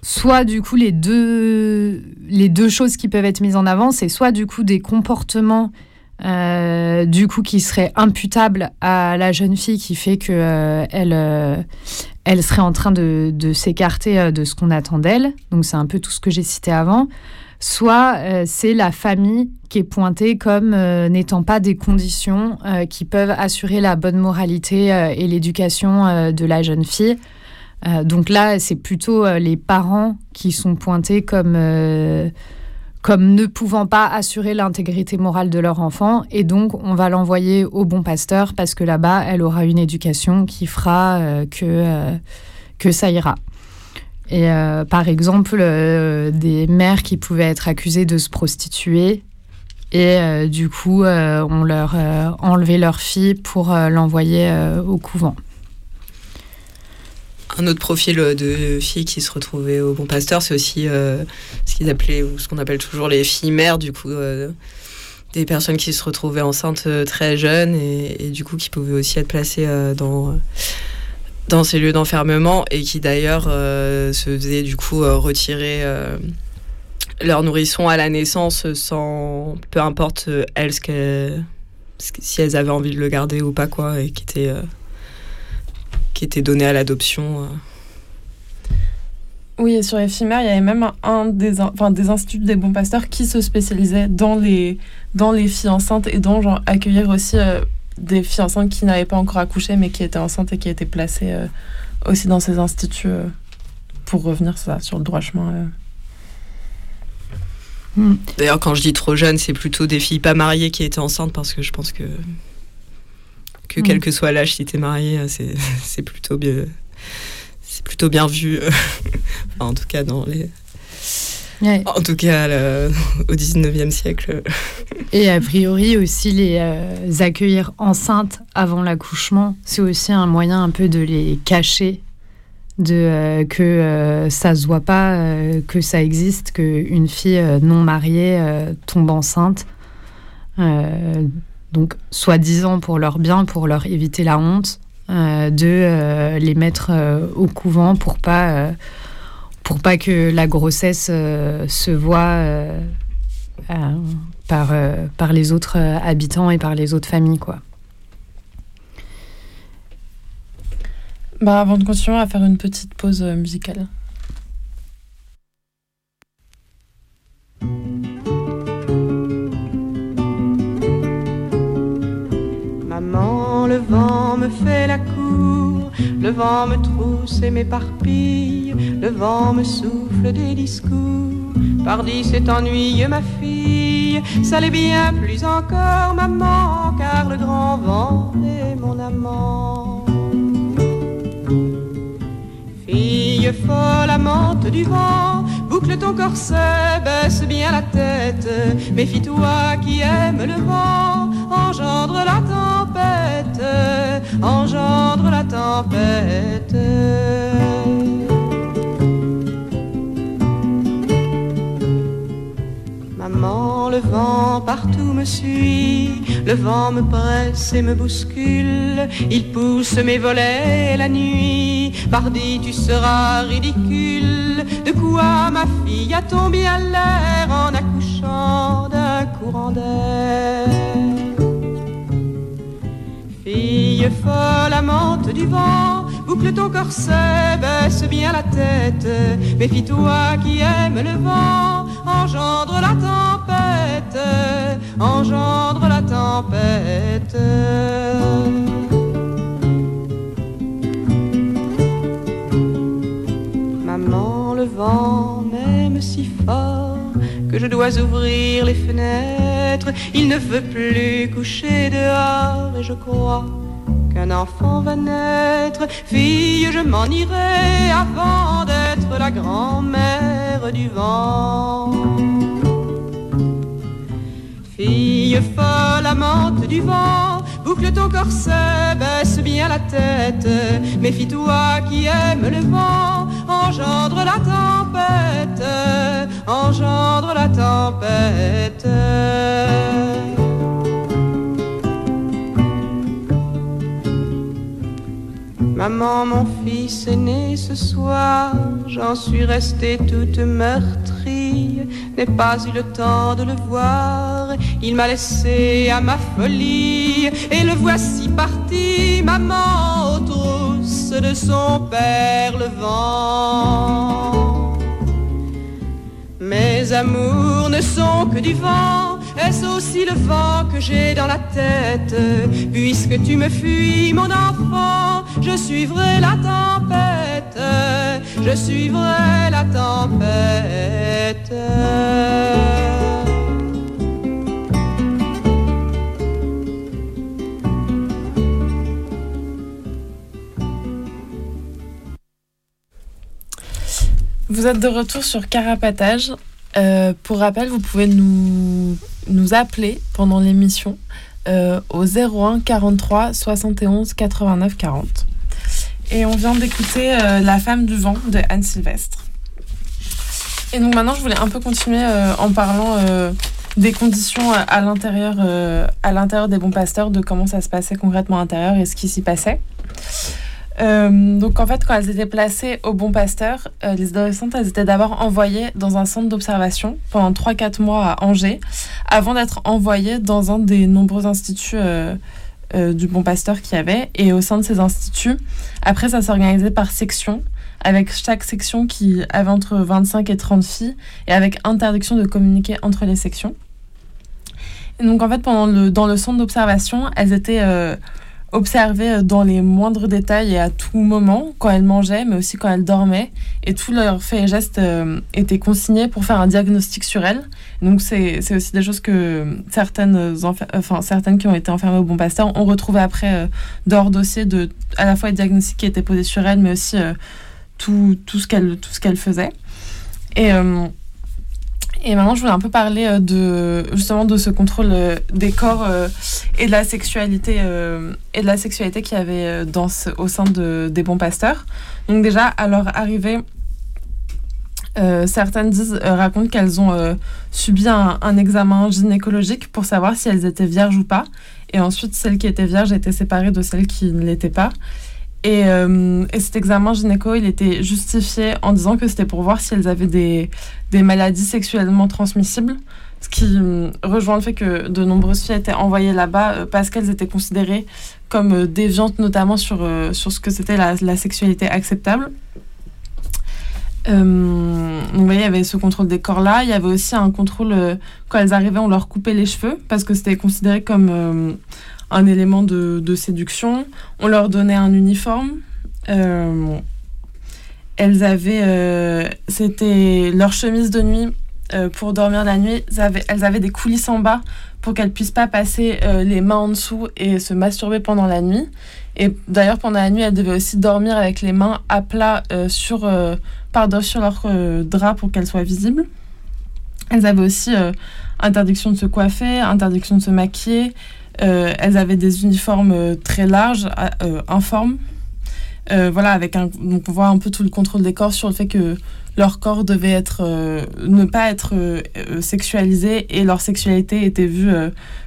soit du coup les deux, les deux choses qui peuvent être mises en avant, c'est soit du coup des comportements euh, du coup qui seraient imputables à la jeune fille qui fait que elle, elle serait en train de, de s'écarter de ce qu'on attend d'elle. Donc c'est un peu tout ce que j'ai cité avant soit euh, c'est la famille qui est pointée comme euh, n'étant pas des conditions euh, qui peuvent assurer la bonne moralité et l'éducation de la jeune fille. donc là, c'est plutôt les parents qui sont pointés comme, comme ne pouvant pas assurer l'intégrité morale de leur enfant. Et donc, on va l'envoyer au bon pasteur parce que là-bas, elle aura une éducation qui fera que, que ça ira. Et euh, par exemple, euh, des mères qui pouvaient être accusées de se prostituer. Et euh, du coup, on leur enlevait leur fille pour l'envoyer au couvent. Un autre profil de filles qui se retrouvaient au Bon Pasteur, c'est aussi ce qu'ils appelaient, ou ce qu'on appelle toujours les filles mères, du coup, des personnes qui se retrouvaient enceintes très jeunes et, et, du coup qui pouvaient aussi être placées dans dans ces lieux d'enfermement et qui d'ailleurs euh, se faisaient du coup euh, retirer euh, leur nourrisson à la naissance sans peu importe elles ce si elles avaient envie de le garder ou pas quoi et qui était qui étaient données à l'adoption. Oui, et sur Éphémère, il y avait même un, des, enfin, des instituts des bons pasteurs qui se spécialisaient dans les, dans les filles enceintes et dont genre, accueillir aussi euh, des filles enceintes qui n'avaient pas encore accouché mais qui étaient enceintes et qui étaient placées euh, aussi dans ces instituts euh, pour revenir ça, sur le droit chemin. Hmm. D'ailleurs, quand je dis trop jeune, c'est plutôt des filles pas mariées qui étaient enceintes parce que je pense que, que quel hmm. que soit l'âge, si tu es marié, c'est plutôt bien plutôt bien vu, euh, en tout cas dans les. En tout cas, au 19e siècle. Et a priori aussi, les euh, accueillir enceintes avant l'accouchement, c'est aussi un moyen un peu de les cacher, de euh, que ça se voit pas, que ça existe, qu'une fille non mariée tombe enceinte. donc, soi-disant pour leur bien, pour leur éviter la honte, euh, de euh, les mettre euh, au couvent pour pas pour pas que la grossesse se voit par, par les autres habitants et par les autres familles quoi. Bah avant de continuer, à faire une petite pause musicale. Le vent me trousse et m'éparpille, le vent me souffle des discours. Pardi, c'est ennuyeux, ma fille, ça l'est bien plus encore, maman, car le grand vent est mon amant. Fille folle, amante du vent, boucle ton corset, baisse bien la tête, méfie-toi qui aime le vent, engendre la engendre la tempête. Maman, le vent partout me suit, le vent me presse et me bouscule, il pousse mes volets la nuit, pardi tu seras ridicule, de quoi ma fille a tombé à l'air en accouchant d'un courant d'air? Fille folle, amante du vent, boucle ton corset, baisse bien la tête. Méfie-toi qui aime le vent, engendre la tempête, engendre la tempête. Maman, le vent m'aime si fort que je dois ouvrir les fenêtres. Il ne veut plus coucher dehors et je crois qu'un enfant va naître. Fille, je m'en irai avant d'être la grand-mère du vent. Fille folle, amante du vent, boucle ton corset, baisse bien la tête. Méfie-toi qui aime le vent, engendre la tempête, engendre la tempête. Maman, mon fils est né ce soir, j'en suis restée toute meurtrie, n'ai pas eu le temps de le voir, il m'a laissé à ma folie, et le voici parti, maman, aux trousses de son père le vent. Mes amours ne sont que du vent, est-ce aussi le vent que j'ai dans la tête? Puisque tu me fuis, mon enfant, je suivrai la tempête, je suivrai la tempête. Vous êtes de retour sur Carapatage. Euh, pour rappel, vous pouvez nous, nous appeler pendant l'émission euh, au 01 43 71 89 40. Et on vient d'écouter euh, La femme du vent de Anne Sylvestre. Et donc maintenant, je voulais un peu continuer en parlant des conditions à l'intérieur à l'intérieur des bons pasteurs, de comment ça se passait concrètement à l'intérieur et ce qui s'y passait. Euh, donc en fait, quand elles étaient placées au Bon Pasteur, euh, les adolescentes, elles étaient d'abord envoyées dans un centre d'observation pendant 3-4 mois à Angers, avant d'être envoyées dans un des nombreux instituts euh, du Bon Pasteur qu'il y avait. Et au sein de ces instituts, après, ça s'organisait par section, avec chaque section qui avait entre 25 et 30 filles, et avec interdiction de communiquer entre les sections. Donc, en fait, pendant le, dans le centre d'observation, elles étaient observer euh, dans les moindres détails et à tout moment, quand elles mangeaient, mais aussi quand elles dormaient. Et tous leurs faits et gestes euh, étaient consignés pour faire un diagnostic sur elles. Donc c'est aussi des choses que certaines, enfin, certaines qui ont été enfermées au Bon Pasteur ont retrouvé après euh, leur dossier de à la fois les diagnostics qui étaient posés sur elles, mais aussi tout, tout ce qu'elles faisaient. Et et maintenant, je voulais un peu parler euh, de justement de ce contrôle euh, des corps euh, et de la sexualité et de la sexualité qu'il y avait dans au sein de, des bons pasteurs. Donc déjà, à leur arrivée, certaines racontent qu'elles ont subi un, examen gynécologique pour savoir si elles étaient vierges ou pas. Et ensuite, celles qui étaient vierges étaient séparées de celles qui ne l'étaient pas. Et, euh, et, cet examen gynéco, il était justifié en disant que c'était pour voir si elles avaient des, des maladies sexuellement transmissibles. Ce qui euh, rejoint le fait que de nombreuses filles étaient envoyées là-bas euh, parce qu'elles étaient considérées comme déviantes, notamment sur, sur ce que c'était la, la, sexualité acceptable. donc, vous voyez, il y avait ce contrôle des corps-là. Il y avait aussi un contrôle, quand elles arrivaient, on leur coupait les cheveux parce que c'était considéré comme un élément de, séduction. On leur donnait un uniforme. Euh, elles avaient, euh, c'était leur chemise de nuit euh, pour dormir la nuit. Elles avaient, des coulisses en bas pour qu'elles puissent pas passer les mains en dessous et se masturber pendant la nuit. Et d'ailleurs, pendant la nuit, elles devaient aussi dormir avec les mains à plat sur, par-dessus sur leur drap pour qu'elles soient visibles. Elles avaient aussi interdiction de se coiffer, interdiction de se maquiller, euh, elles avaient des uniformes euh, très larges, euh, informes. voilà, avec un, donc on voit un peu tout le contrôle des corps sur le fait que leur corps devait être, ne pas être sexualisé et leur sexualité était vue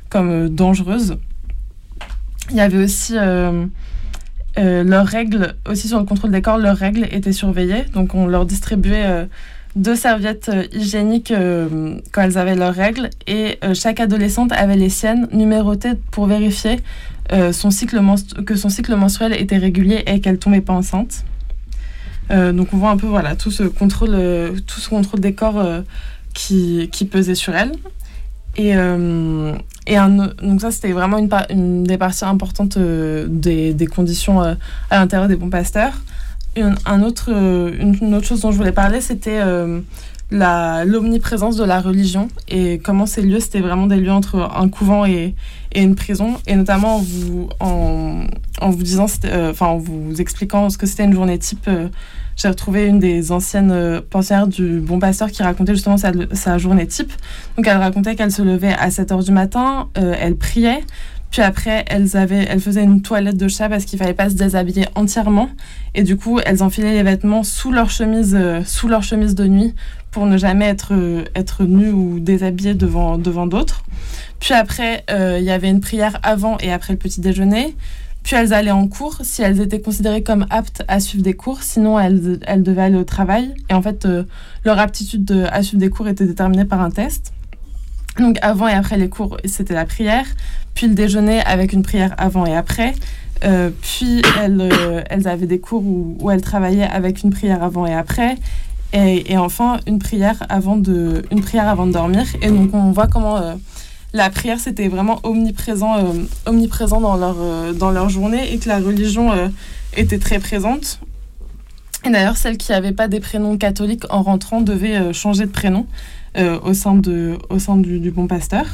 comme dangereuse. Il y avait aussi leurs règles, aussi sur le contrôle des corps, leurs règles étaient surveillées. Donc on leur distribuait deux serviettes euh, hygiéniques euh, quand elles avaient leurs règles et euh, chaque adolescente avait les siennes numérotées pour vérifier son cycle que son cycle menstruel était régulier et qu'elle tombait pas enceinte. donc on voit un peu voilà tout ce contrôle, tout ce contrôle des corps qui, qui, pesait sur elle. Et, et donc ça c'était vraiment une, une, des parties importantes des, des, conditions à l'intérieur des bons pasteurs un autre, euh, une, autre chose dont je voulais parler, c'était euh, l'omniprésence de la religion et comment ces lieux, c'était vraiment des lieux entre un couvent et, et une prison. Et notamment en vous, en, en vous disant, euh, enfin, en vous expliquant ce que c'était une journée type, j'ai retrouvé une des anciennes pensionnaires du Bon Pasteur qui racontait justement sa, sa journée type. Donc elle racontait qu'elle se levait à 7 h du matin, elle priait, puis après, elles, avaient, elles faisaient une toilette de chat parce qu'il fallait pas se déshabiller entièrement. Et du coup, elles enfilaient les vêtements sous leur chemise, euh, sous leur chemise de nuit pour ne jamais être, euh, être nues ou déshabillées devant, devant d'autres. Puis après, euh, il y avait une prière avant et après le petit déjeuner. Puis elles allaient en cours si elles étaient considérées comme aptes à suivre des cours. Sinon, elles, elles devaient aller au travail. Et en fait, leur aptitude de, à suivre des cours était déterminée par un test. Donc avant et après les cours, c'était la prière, puis le déjeuner avec une prière avant et après. Euh, puis elles, euh, elles, avaient des cours où, elles travaillaient avec une prière avant et après. Et, et, enfin, une prière, avant de, une prière avant de dormir. Et donc, on voit comment euh, la prière, c'était vraiment omniprésent, omniprésent dans, leur, dans leur journée et que la religion était très présente. Et d'ailleurs, celles qui n'avaient pas des prénoms catholiques en rentrant devaient changer de prénom. Euh, au sein, de, au sein du, du Bon Pasteur.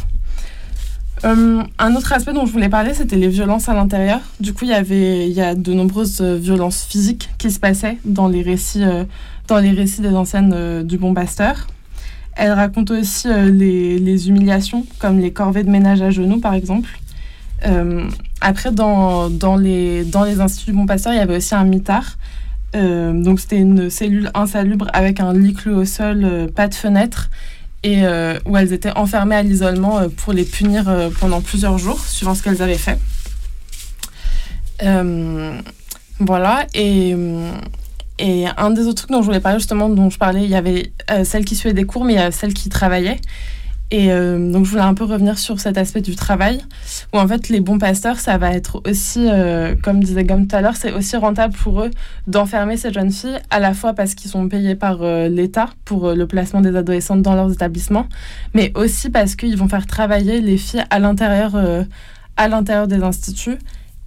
Euh, un autre aspect dont je voulais parler, c'était les violences à l'intérieur. Du coup, il y avait il y a de nombreuses euh, violences physiques qui se passaient dans les récits, dans les récits des anciennes du Bon Pasteur. Elle raconte aussi les, les, humiliations, comme les corvées de ménage à genoux, par exemple. après, dans, dans, les, dans les instituts du Bon Pasteur, il y avait aussi un mitard. Euh, donc c'était une cellule insalubre avec un lit cloué au sol, euh, pas de fenêtre, et euh, où elles étaient enfermées à l'isolement pour les punir pendant plusieurs jours, suivant ce qu'elles avaient fait. voilà, et, et un des autres trucs dont je voulais parler justement, dont je parlais, il y avait celles qui suivaient des cours, mais il y a celles qui travaillaient. Et euh, donc, je voulais un peu revenir sur cet aspect du travail, où en fait, les bons pasteurs, ça va être aussi, euh, comme disait Gomme tout à l'heure, c'est aussi rentable pour eux d'enfermer ces jeunes filles, à la fois parce qu'ils sont payés par euh, l'État pour le placement des adolescentes dans leurs établissements, mais aussi parce qu'ils vont faire travailler les filles à l'intérieur, à l'intérieur des instituts.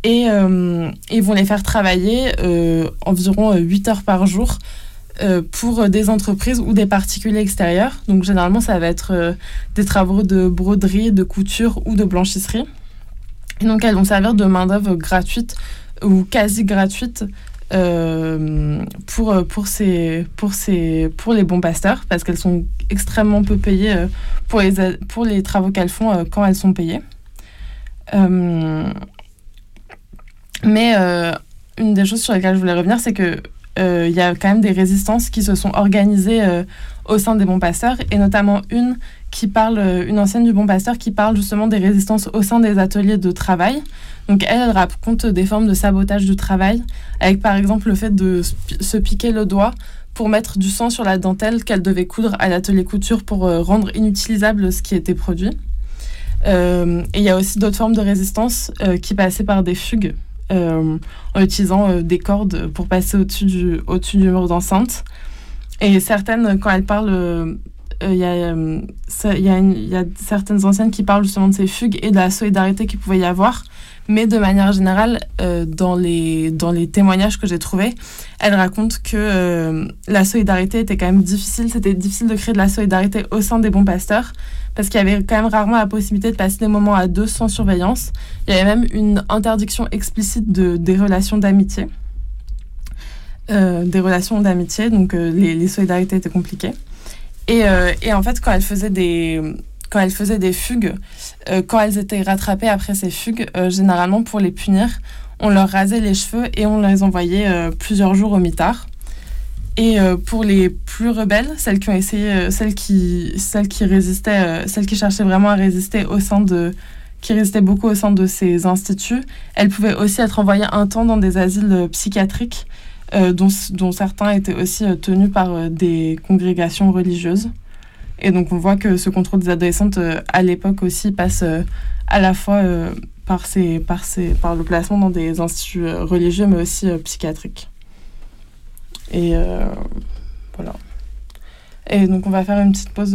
Et ils vont les faire travailler environ 8 heures par jour pour des entreprises ou des particuliers extérieurs. Donc généralement, ça va être euh, des travaux de broderie, de couture ou de blanchisserie. Donc elles vont servir de main-d'œuvre gratuite ou quasi gratuite euh, pour, pour, ces, pour, ces, pour les bons pasteurs parce qu'elles sont extrêmement peu payées pour, les, pour les travaux qu'elles font quand elles sont payées. mais une des choses sur lesquelles je voulais revenir, c'est que euh, il y a quand même des résistances qui se sont organisées euh, au sein des bons pasteurs, et notamment une qui parle, euh, une ancienne du bon pasteur qui parle justement des résistances au sein des ateliers de travail. Donc elle, elle raconte des formes de sabotage du travail, avec par exemple le fait de se piquer le doigt pour mettre du sang sur la dentelle qu'elle devait coudre à l'atelier couture pour rendre inutilisable ce qui était produit. et il y a aussi d'autres formes de résistance qui passaient par des fugues euh, en utilisant euh, des cordes pour passer au-dessus du, au du mur d'enceinte. Et certaines, quand elles parlent, euh, il y, a, y, a y, a certaines anciennes qui parlent justement de ces fugues et de la solidarité qu'il pouvait y avoir. Mais de manière générale, dans, les, dans les témoignages que j'ai trouvés, elles racontent que la solidarité était quand même difficile. C'était difficile de créer de la solidarité au sein des bons pasteurs parce qu'il y avait quand même rarement la possibilité de passer des moments à deux sans surveillance. Il y avait même une interdiction explicite de, des relations d'amitié. Euh, des relations d'amitié, donc euh, les, solidarités étaient compliquées. Et, euh, et, en fait, quand elles faisaient des, quand elles faisaient des fugues, quand elles étaient rattrapées après ces fugues, généralement pour les punir, on leur rasait les cheveux et on les envoyait plusieurs jours au mitard. Et euh, pour les plus rebelles, celles qui ont essayé, euh, celles qui, celles qui résistaient, euh, celles qui cherchaient vraiment à résister au sein de, qui résistaient beaucoup au sein de ces instituts, elles pouvaient aussi être envoyées un temps dans des asiles psychiatriques, dont, dont, certains étaient aussi tenus par des congrégations religieuses. Et donc on voit que ce contrôle des adolescentes à l'époque aussi passe à la fois par, ces, par, ces, par le placement dans des instituts religieux, mais aussi psychiatriques. Et euh, voilà. Et donc on va faire une petite pause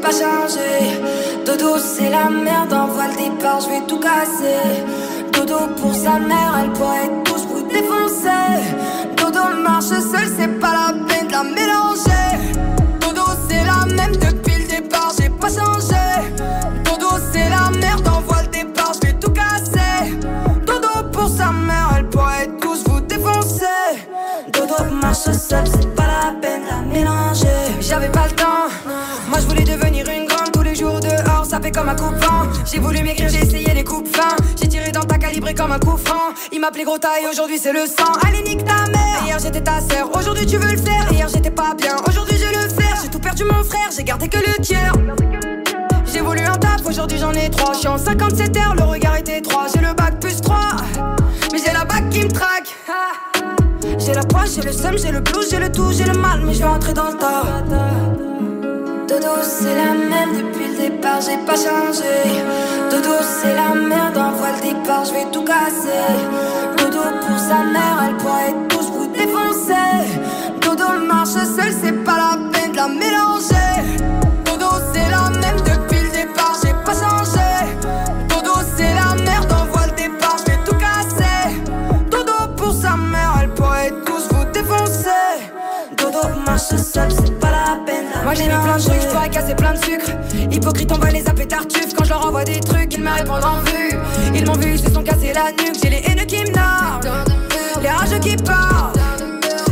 pas changé. Dodo, c'est la merde, envoie le départ, je vais tout casser. Dodo, pour sa mère, elle pourrait tous vous défoncer. Dodo marche seul, c'est pas la peine de la mélanger. Marche seul, c'est pas la peine de la mélanger. J'avais pas le temps je voulais devenir une grande tous les jours dehors, ça fait comme un coup vent. J'ai voulu m'écrire, j'ai essayé les coupes fins. J'ai tiré dans ta calibré comme un coup franc. Il m'appelait gros taille, aujourd'hui c'est le sang. Allez, nique ta mère. Hier j'étais ta sœur, aujourd'hui tu veux le faire. Hier j'étais pas bien, aujourd'hui je le faire. J'ai tout perdu mon frère, j'ai gardé que le cœur. J'ai voulu un taf, aujourd'hui j'en ai trois. Je en 57 heures, le regard était étroit. J'ai le bac plus 3, mais j'ai la bac qui me traque. J'ai la poche, j'ai le seum, j'ai le blues, j'ai le tout, j'ai le mal, mais je vais rentrer dans le tas. Dodo, c'est la même depuis le départ, j'ai pas changé. Dodo, c'est la merde, envoie le départ, je vais tout casser. Dodo, pour sa mère, elle pourrait tous vous défoncer. Dodo marche seul, c'est pas la peine de la mélanger. Marche seul, c'est pas la peine. Moi j'ai mis plein de trucs, pourrais casser plein de sucre. Hypocrite, on va les appeler tartuffes. Quand je leur envoie des trucs, ils me répondent en vue. Ils m'ont vu, ils se sont cassés la nuque. J'ai les haineux qui me les rageux qui parlent,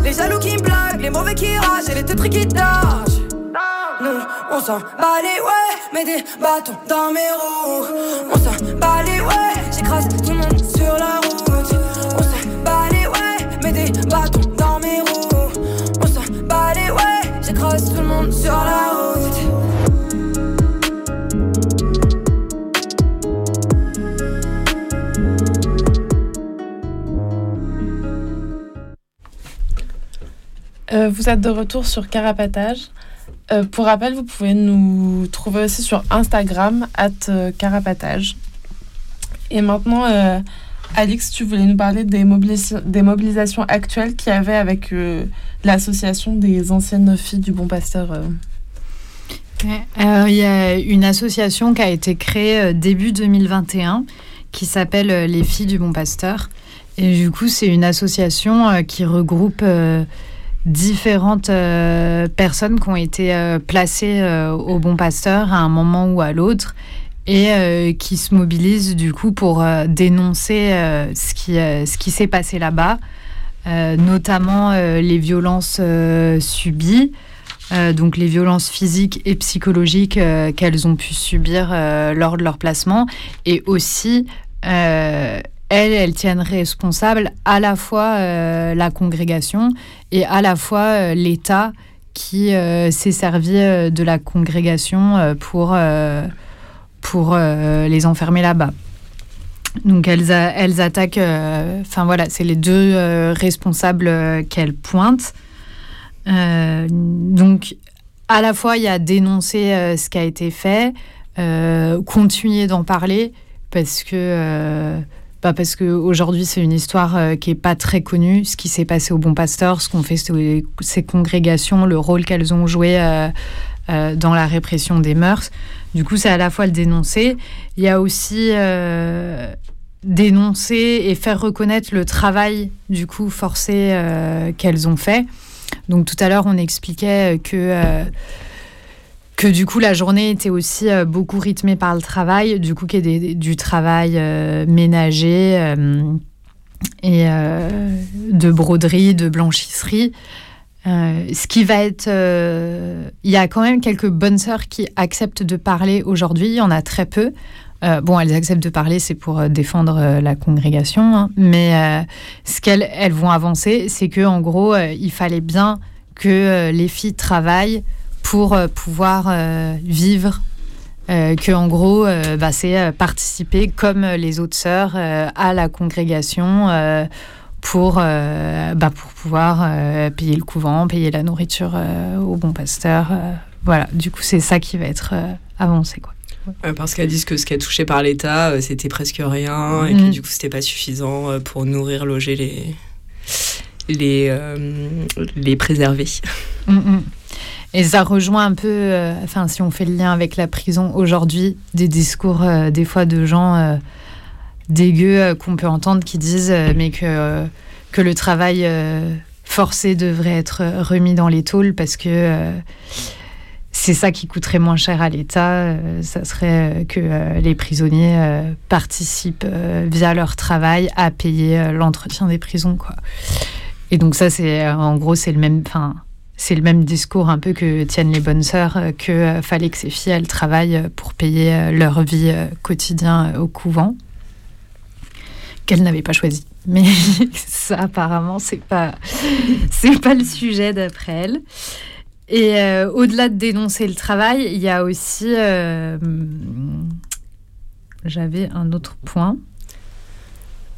les jaloux qui me blaguent, les mauvais qui ragent et les teutris qui tâchent. Nous, on s'en bat les ouais, mets des bâtons dans mes roues. On s'en bat les ouais, j'écrase tout le monde sur la route. On s'en bat les ouais, mets des bâtons tout le monde sur la route. Euh, vous êtes de retour sur Carapatage. Euh, pour rappel, vous pouvez nous trouver aussi sur Instagram, at euh, Carapatage. Et maintenant, Alix, tu voulais nous parler des, mobilis- des mobilisations actuelles qu'il y avait avec euh, l'association des anciennes filles du Bon Pasteur. euh. Il y a une association qui a été créée euh, début 2021 qui s'appelle Les Filles du Bon Pasteur. Et du coup, c'est une association qui regroupe différentes personnes qui ont été placées au Bon Pasteur à un moment ou à l'autre et euh, qui se mobilisent du coup pour euh, dénoncer euh, ce qui, ce qui s'est passé là-bas, notamment les violences subies. Donc les violences physiques et psychologiques qu'elles ont pu subir lors de leur placement, et aussi elles, elles tiennent responsable à la fois la congrégation et à la fois l'État qui s'est servi de la congrégation pour, pour euh, les enfermer là-bas. Donc elles, elles attaquent, euh, enfin voilà, c'est les deux euh, responsables qu'elles pointent. Donc, à la fois, il y a dénoncer ce qui a été fait, continuer d'en parler, parce que, bah, parce que aujourd'hui, c'est une histoire qui est pas très connue. Ce qui s'est passé au Bon Pasteur, ce qu'ont fait ces, congrégations, le rôle qu'elles ont joué dans la répression des mœurs. Du coup, c'est à la fois le dénoncer. Il y a aussi euh, dénoncer et faire reconnaître le travail du coup forcé euh, qu'elles ont fait. Donc tout à l'heure, on expliquait que euh, que du coup la journée était aussi beaucoup rythmée par le travail, du coup qu'il y ait des- du travail ménager et de broderie, de blanchisserie. Euh, ce qui va être, euh, il y a quand même quelques bonnes sœurs qui acceptent de parler aujourd'hui. Il y en a très peu. Euh, bon, elles acceptent de parler, c'est pour défendre la congrégation, hein. mais ce qu'elles elles vont avancer, c'est que en gros, il fallait bien que les filles travaillent pour pouvoir vivre. Que en gros, bah, c'est participer comme les autres sœurs à la congrégation pour, euh, bah, pour pouvoir euh, payer le couvent, payer la nourriture euh, au bon pasteur. voilà, du coup, c'est ça qui va être avancé. Quoi. Ouais, parce qu'elles disent que ce qui est touché par l'État, c'était presque rien, et que Mhm. du coup, c'était pas suffisant pour nourrir, loger les, les, les préserver. Mm, mm. Et ça rejoint un peu, enfin, si on fait le lien avec la prison aujourd'hui, des discours des fois de gens dégueux euh, qu'on peut entendre qui disent euh, mais que, euh, que le travail forcé devrait être remis dans les tôles parce que c'est ça qui coûterait moins cher à l'État. ça serait que les prisonniers participent via leur travail à payer l'entretien des prisons, quoi. Et donc ça, c'est en gros, c'est le même, c'est le même discours un peu que tiennent les bonnes sœurs, que fallait que ces filles travaillent pour payer leur vie quotidien euh, au couvent, qu'elles n'avaient pas choisi. Mais ça, apparemment, c'est pas, c'est pas le sujet d'après elles. Et euh, au-delà de dénoncer le travail, il y a aussi, euh, j'avais un autre point.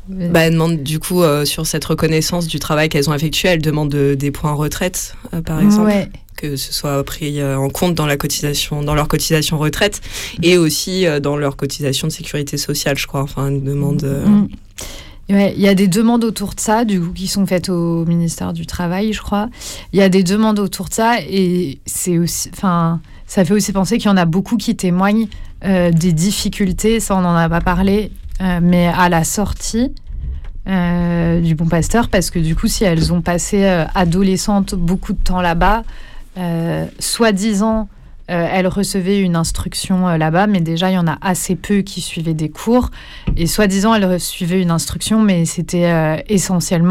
Bah, elles demandent du coup, euh, sur cette reconnaissance du travail qu'elles ont effectué, elles demandent euh, des points retraite, euh, par exemple. Ouais. Que ce soit pris euh, en compte dans, la cotisation, dans leur cotisation retraite et aussi euh, dans leur cotisation de sécurité sociale, je crois. Enfin, une demande. euh, Il y a des demandes autour de ça, du coup, qui sont faites au ministère du Travail, je crois. Il y a des demandes autour de ça et c'est aussi, enfin, ça fait aussi penser qu'il y en a beaucoup qui témoignent euh, des difficultés, ça on n'en a pas parlé, euh, mais à la sortie euh, du Bon Pasteur, parce que du coup, si elles ont passé adolescentes beaucoup de temps là-bas, soi-disant euh, elle recevait une instruction euh, là-bas, mais déjà, il y en a assez peu qui suivaient des cours. Et soi-disant, elle recevait une instruction, mais c'était euh, essentiellement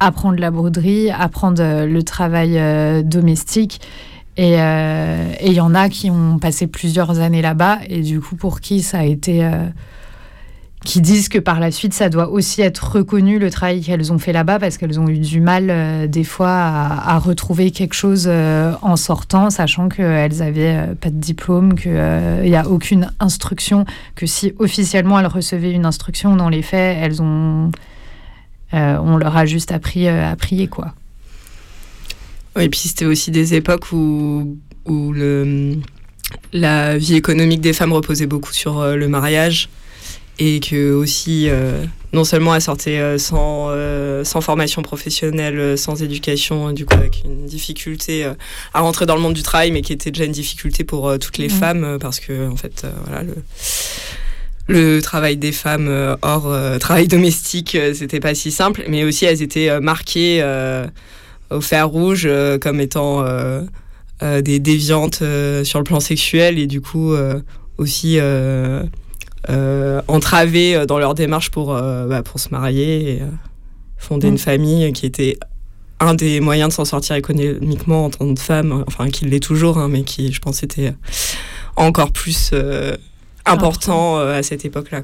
apprendre la broderie, apprendre le travail domestique. Et il y en a qui ont passé plusieurs années là-bas, et du coup, pour qui ça a été qui disent que par la suite, ça doit aussi être reconnu le travail qu'elles ont fait là-bas parce qu'elles ont eu du mal euh, des fois à, retrouver quelque chose euh, en sortant, sachant qu'elles avaient euh, pas de diplôme, qu'il n'y a aucune instruction, que si officiellement elles recevaient une instruction, dans les faits, elles ont, on leur a juste appris à prier, quoi. Et puis c'était aussi des époques où, où le, la vie économique des femmes reposait beaucoup sur le mariage et que aussi euh, non seulement elle sortait euh, sans, euh, sans formation professionnelle, sans éducation, du coup avec une difficulté à rentrer dans le monde du travail, mais qui était déjà une difficulté pour toutes les femmes parce que en fait voilà le le travail des femmes hors travail domestique, c'était pas si simple, mais aussi elles étaient marquées au fer rouge comme étant des déviantes sur le plan sexuel. Et du coup aussi euh, entravées euh, dans leur démarche pour, euh, bah, pour se marier et fonder une mm. famille qui était un des moyens de s'en sortir économiquement en tant que femme, enfin qui l'est toujours, hein, mais qui je pense était encore plus important à cette époque-là.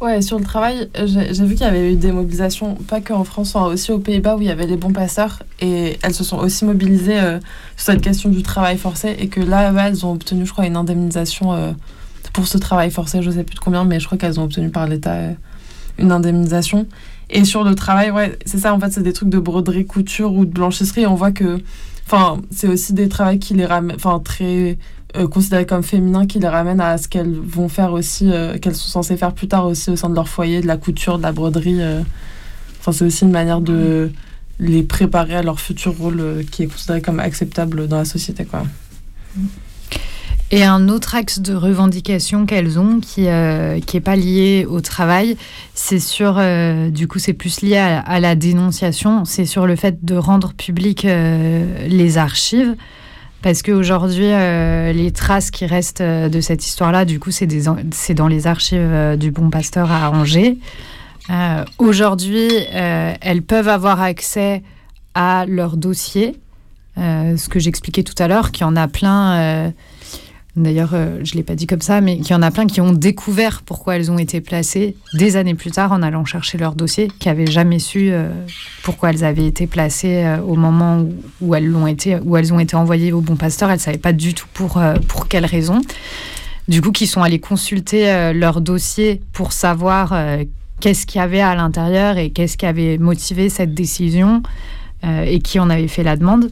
Ouais, sur le travail, j'ai vu qu'il y avait eu des mobilisations, pas qu'en France, hein, aussi aux Pays-Bas où il y avait les bons passeurs et elles se sont aussi mobilisées sur cette question du travail forcé et que là, elles ont obtenu, je crois, une indemnisation pour ce travail forcé, je sais plus de combien, mais je crois qu'elles ont obtenu par l'État euh, une indemnisation. Et sur le travail, ouais, c'est ça, en fait, c'est des trucs de broderie, couture ou de blanchisserie. On voit que, enfin, c'est aussi des travaux qui les ramènent, enfin, très euh, considérés comme féminins, qui les ramènent à ce qu'elles vont faire aussi, euh, qu'elles sont censées faire plus tard aussi au sein de leur foyer, de la couture, de la broderie. Enfin, c'est aussi une manière de les préparer à leur futur rôle qui est considéré comme acceptable dans la société, quoi. Et un autre axe de revendication qu'elles ont, qui n'est euh, pas lié au travail, c'est sur, euh, du coup, c'est plus lié à, la dénonciation, c'est sur le fait de rendre public euh, les archives. Parce qu'aujourd'hui, les traces qui restent de cette histoire-là, du coup, c'est dans les archives du Bon Pasteur à Angers. Aujourd'hui, elles peuvent avoir accès à leur dossier, ce que j'expliquais tout à l'heure, qu'il y en a plein D'ailleurs, euh, je ne l'ai pas dit comme ça, mais qu'il y en a plein qui ont découvert pourquoi elles ont été placées des années plus tard en allant chercher leur dossier, qui n'avaient jamais su euh, pourquoi elles avaient été placées euh, au moment où, elles l'ont été, où elles ont été envoyées au bon pasteur. Elles ne savaient pas du tout pour, pour quelles raisons. Du coup, qui sont allées consulter leur dossier pour savoir qu'est-ce qu'il y avait à l'intérieur et qu'est-ce qui avait motivé cette décision et qui en avait fait la demande.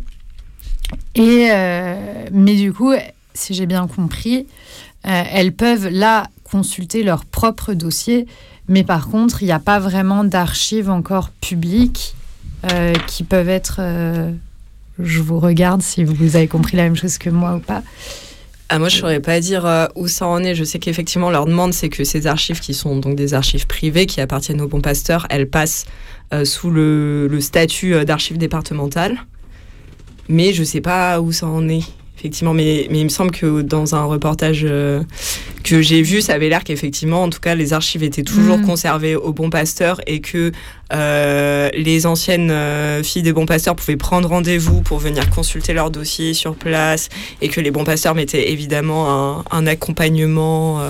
Et, mais du coup, si j'ai bien compris, euh, elles peuvent là consulter leur propre dossier, mais par contre, il n'y a pas vraiment d'archives encore publiques euh, qui peuvent être. Euh, je vous regarde si vous avez compris la même chose que moi ou pas. Ah, moi, je ne saurais pas dire où ça en est. Je sais qu'effectivement, leur demande, c'est que ces archives, qui sont donc des archives privées, qui appartiennent au bon pasteur, elles passent sous le, le statut d'archives départementales. Mais je ne sais pas où ça en est effectivement. Mais, mais il me semble que dans un reportage euh, que j'ai vu, ça avait l'air qu'effectivement, en tout cas, les archives étaient toujours mm. conservées au Bon Pasteur et que euh, les anciennes euh, filles des Bons Pasteurs pouvaient prendre rendez-vous pour venir consulter leur dossier sur place et que les Bons Pasteurs mettaient évidemment un, un accompagnement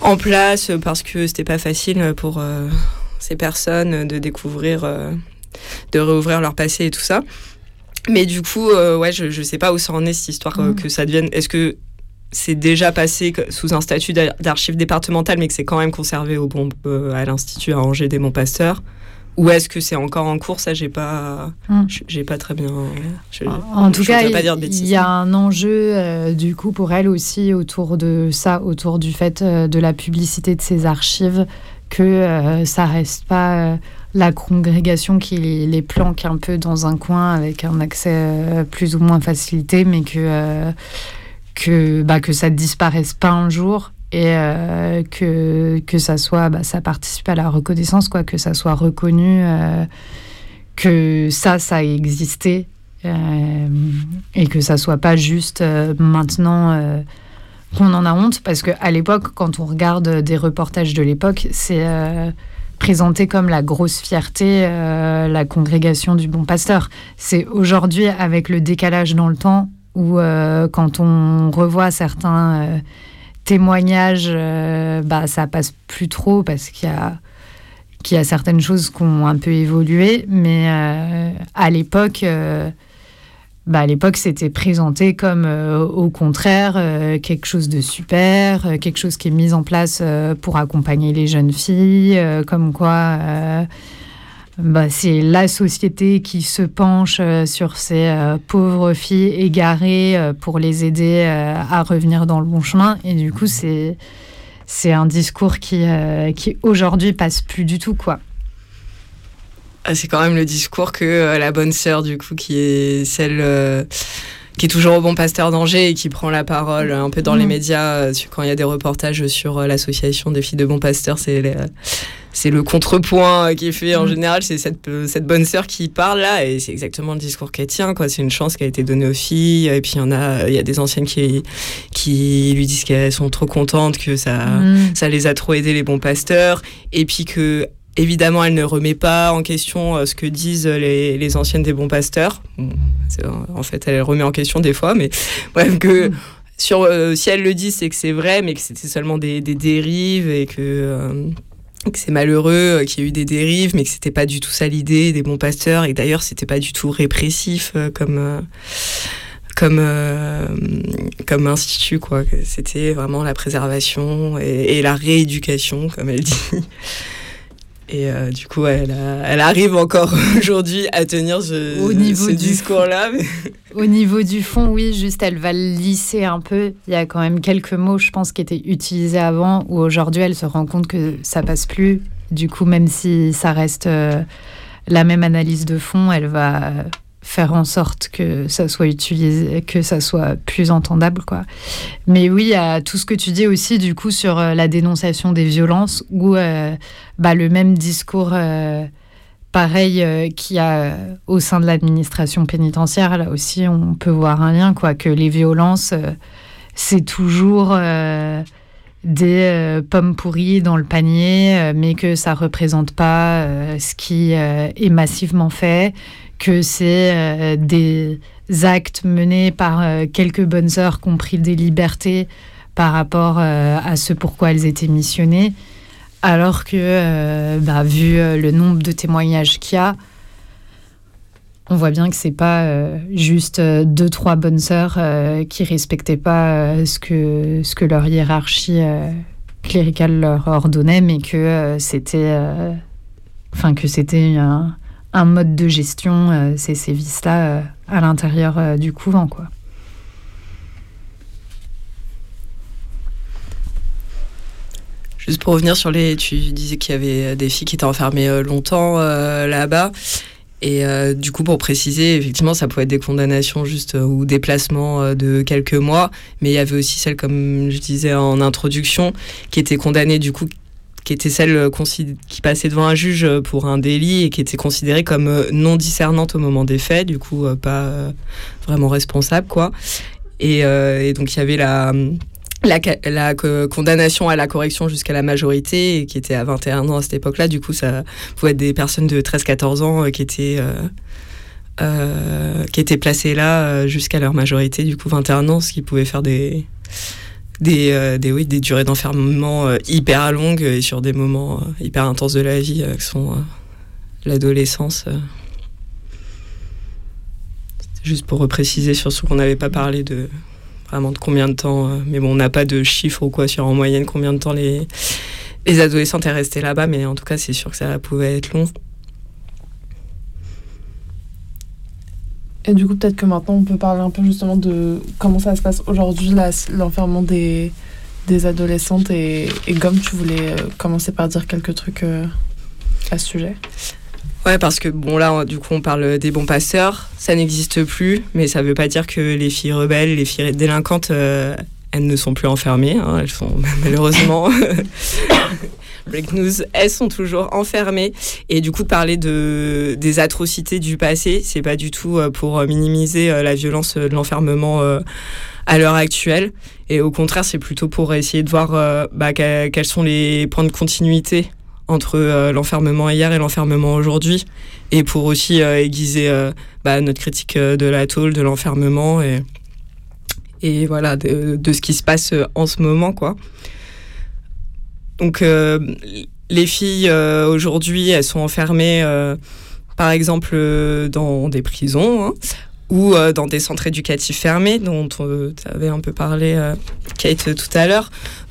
en place parce que c'était pas facile pour ces personnes de découvrir, de réouvrir leur passé et tout ça. Mais du coup, euh, ouais, je, ne sais pas où ça en est cette histoire euh, mm. que ça devienne. Est-ce que c'est déjà passé sous un statut d'archive départementale, mais que c'est quand même conservé au bon, euh, à l'Institut à Angers des Montpasteurs ou est-ce que c'est encore en cours? Ça, j'ai pas, mm. j'ai pas très bien. en tout cas, il y a un enjeu du coup pour elle aussi autour de ça, autour du fait de la publicité de ces archives que ça reste pas la congrégation qui les planque un peu dans un coin avec un accès plus ou moins facilité, mais que, que, bah, que ça disparaisse pas un jour et que, que ça soit, bah, ça participe à la reconnaissance, quoi, que ça soit reconnu, que ça, ça a existé euh, et que ça soit pas juste euh, maintenant euh, qu'on en a honte, parce qu'à l'époque, quand on regarde des reportages de l'époque, c'est présenté comme la grosse fierté, la congrégation du bon pasteur. C'est aujourd'hui, avec le décalage dans le temps, où quand on revoit certains témoignages, bah, ça passe plus trop parce qu'il y a qu'il y a certaines choses qui ont un peu évolué, mais à l'époque, bah, à l'époque, c'était présenté comme euh, au contraire euh, quelque chose de super, euh, quelque chose qui est mis en place pour accompagner les jeunes filles, comme quoi bah, c'est la société qui se penche sur ces pauvres filles égarées pour les aider à revenir dans le bon chemin. Et du coup, c'est c'est un discours qui, qui aujourd'hui passe plus du tout, quoi. Ah, c'est quand même le discours que euh, la bonne sœur, du coup, qui est celle euh, qui est toujours au bon pasteur d'Angers et qui prend la parole un peu dans les mm. médias euh, quand il y a des reportages sur l'association des filles de bon pasteur. C'est c'est le contrepoint qui est fait en mm. général. C'est cette, cette bonne sœur qui parle là et c'est exactement le discours qu'elle tient. Quoi. C'est une chance qui a été donnée aux filles. Et puis il y en a, il y a des anciennes qui, qui lui disent qu'elles sont trop contentes, que ça, mm. ça les a trop aidé les bons pasteurs. Et puis que Évidemment, elle ne remet pas en question euh, ce que disent les, anciennes des bons pasteurs. En fait, elle remet en question des fois, mais bref, que sur, euh, si elle le dit, c'est que c'est vrai, mais que c'était seulement des, dérives et que, euh, que c'est malheureux qu'il y ait eu des dérives, mais que c'était pas du tout ça l'idée des bons pasteurs et d'ailleurs, c'était pas du tout répressif comme. comme, comme institut, quoi. C'était vraiment la préservation et, et la rééducation, comme elle dit. Et euh, du coup, elle, elle, arrive encore aujourd'hui à tenir ce, discours-là. Au niveau du fond, oui, juste elle va lisser un peu. Il y a quand même quelques mots, je pense, qui étaient utilisés avant, où aujourd'hui elle se rend compte que ça passe plus. Du coup, même si ça reste euh, la même analyse de fond, elle va faire en sorte que ça soit utilisé, que ça soit plus entendable, quoi. Mais oui, a tout ce que tu dis aussi, du coup, sur euh, la dénonciation des violences, où euh, bah, le même discours, euh, pareil, qu'il y a au sein de l'administration pénitentiaire, là aussi, on peut voir un lien, quoi, que les violences, c'est toujours des pommes pourries dans le panier, mais que ça représente pas ce qui est massivement fait, que c'est euh, des actes menés par euh, quelques bonnes sœurs qui ont pris des libertés par rapport euh, à ce pourquoi elles étaient missionnées, alors que, bah, vu le nombre de témoignages qu'il y a, on voit bien que c'est pas juste deux trois bonnes sœurs qui respectaient pas ce que ce que leur hiérarchie cléricale leur ordonnait, mais que c'était, enfin que c'était un, mode de gestion, euh, ces sévices-là, euh, à l'intérieur euh, du couvent. Quoi. Juste pour revenir sur les. Tu disais qu'il y avait des filles qui étaient enfermées longtemps là-bas. Et du coup, pour préciser, effectivement, ça pouvait être des condamnations juste ou des placements de quelques mois, mais il y avait aussi celles, comme je disais en introduction, qui étaient condamnées du coup qui était celle euh, qui passait devant un juge euh, pour un délit et qui était considérée comme euh, non discernante au moment des faits, du coup pas vraiment responsable quoi. Et, donc il y avait la la, condamnation à la correction jusqu'à la majorité, qui était à 21 ans à cette époque-là, du coup, ça pouvait être des personnes de 13-14 ans qui étaient, qui étaient placées là jusqu'à leur majorité, du coup 21 ans, ce qui pouvait faire des, des, euh, des, durées d'enfermement euh, hyper longues et sur des moments euh, hyper intenses de la vie qui sont l'adolescence. Juste pour repréciser sur ce qu'on n'avait pas parlé de vraiment de combien de temps, mais bon, on n'a pas de chiffres ou quoi sur en moyenne combien de temps les, les adolescentes est restées là-bas, mais en tout cas, c'est sûr que ça pouvait être long. Et du coup, peut-être que maintenant, on peut parler un peu justement de comment ça se passe aujourd'hui, l'enfermement des, des adolescentes et, et Gomme, tu voulais commencer par dire quelques trucs à ce sujet? Ouais, parce que bon, là, du coup, on parle des bons passeurs. Ça n'existe plus, mais ça ne veut pas dire que les filles rebelles, les filles délinquantes, elles ne sont plus enfermées. Hein. elles sont malheureusement. Break news, elles sont toujours enfermées. Et du coup, parler de, des atrocités du passé, c'est pas du tout pour minimiser la violence de l'enfermement à l'heure actuelle. Et au contraire, c'est plutôt pour essayer de voir bah, quels sont les points de continuité entre euh, l'enfermement hier et l'enfermement aujourd'hui, et pour aussi euh, aiguiser euh, bah, notre critique de la tôle, de l'enfermement, et, et voilà, de, ce qui se passe en ce moment, quoi. Donc, les filles, aujourd'hui, elles sont enfermées, par exemple, dans des prisons, hein, ou dans des centres éducatifs fermés, dont tu avais un peu parlé, Kate, tout à l'heure,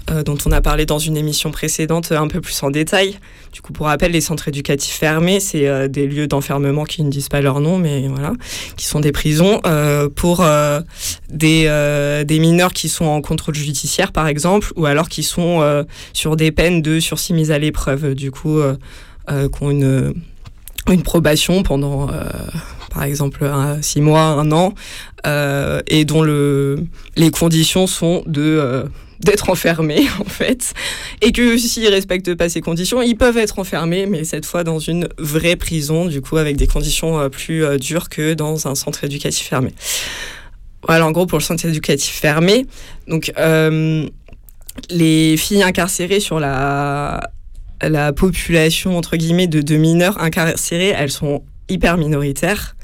euh, dont on a parlé dans une émission précédente un peu plus en détail. Du coup, pour rappel, les centres éducatifs fermés, c'est euh, des lieux d'enfermement qui ne disent pas leur nom, mais voilà, qui sont des prisons euh, pour des, des mineurs qui sont en contrôle judiciaire, par exemple, ou alors qui sont sur des peines de sursis mise à l'épreuve, du coup, qui ont une, une probation pendant par exemple six mois, un an, et dont le, les conditions sont de d'être enfermés en fait et que s'ils respectent pas ces conditions ils peuvent être enfermés mais cette fois dans une vraie prison du coup avec des conditions euh, plus euh, dures que dans un centre éducatif fermé. Voilà en gros pour le centre éducatif fermé donc euh, les filles incarcérées sur la la population entre guillemets de, de mineurs incarcérés elles sont hyper minoritaires.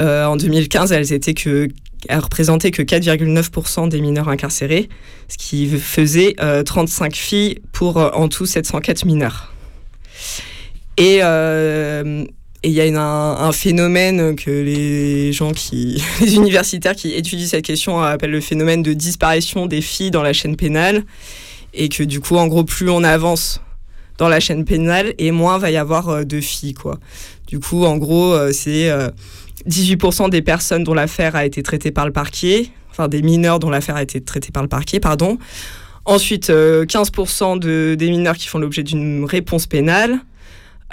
En 2015 elles étaient que a représenté que 4,9% des mineurs incarcérés, ce qui faisait 35 euh, filles pour euh, en tout 704 mineurs. Et euh, il y a un, phénomène que les gens qui, les universitaires qui étudient cette question appellent le phénomène de disparition des filles dans la chaîne pénale, et que du coup, en gros, plus on avance dans la chaîne pénale, et moins va y avoir de filles, quoi. Du coup, en gros, c'est 18% des personnes dont l'affaire a été traitée par le parquet, enfin des mineurs dont l'affaire a été traitée par le parquet, pardon. Ensuite, 15% euh, de, des mineurs qui font l'objet d'une réponse pénale,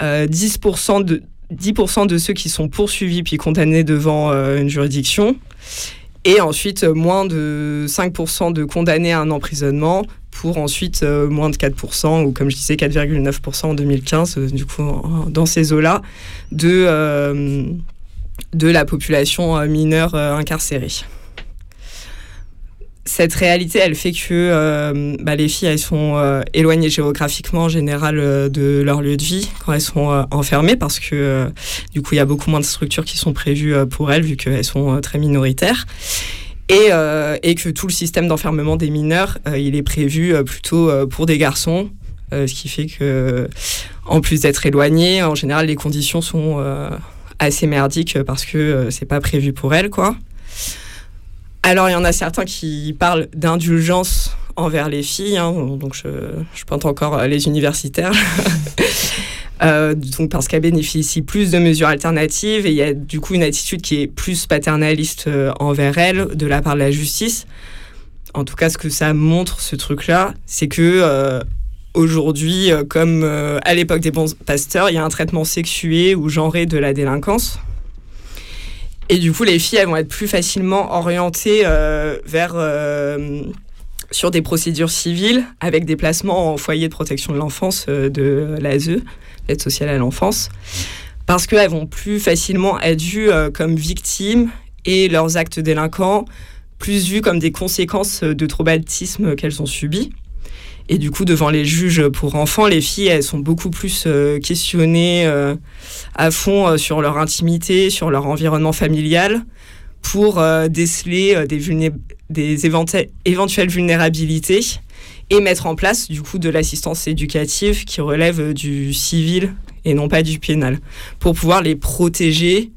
10%, euh, de, 10 de ceux qui sont poursuivis puis condamnés devant euh, une juridiction, et ensuite moins de 5% de condamnés à un emprisonnement, pour ensuite moins de 4%, ou comme je disais 4,9% en 2015, du coup dans ces eaux-là, de de la population euh, mineure euh, incarcérée cette réalité, elle fait que euh, bah, les filles, elles sont éloignées géographiquement en général de leur lieu de vie quand elles sont enfermées parce que du coup, il y a beaucoup moins de structures qui sont prévues pour elles vu qu'elles sont très minoritaires. Et, et, que tout le système d'enfermement des mineurs, il est prévu plutôt pour des garçons, ce qui fait que, en plus d'être éloignées, en général, les conditions sont assez merdique parce que euh, c'est pas prévu pour elle, quoi. Alors, il y en a certains qui parlent d'indulgence envers les filles, hein, donc je, je pointe encore les universitaires. Euh, donc parce qu'elle bénéficie plus de mesures alternatives et il y a du coup une attitude qui est plus paternaliste euh, envers elle de la part de la justice. En tout cas, ce que ça montre, ce truc-là, c'est que aujourd'hui, euh, comme euh, à l'époque des bons pasteurs, il y a un traitement sexué ou genré de la délinquance. Et du coup, les filles, elles vont être plus facilement orientées euh, vers sur des procédures civiles avec des placements en foyer de protection de l'enfance de l'ASE, l'aide sociale à l'enfance, parce qu'elles vont plus facilement être vues comme victimes et leurs actes délinquants plus vus comme des conséquences de traumatismes qu'elles ont subis. Et du coup, devant les juges pour enfants, les filles, elles sont beaucoup plus euh, questionnées euh, à fond euh, sur leur intimité, sur leur environnement familial, pour déceler des, des éventuelles vulnérabilités et mettre en place du coup de l'assistance éducative qui relève du civil et non pas du pénal, pour pouvoir les protéger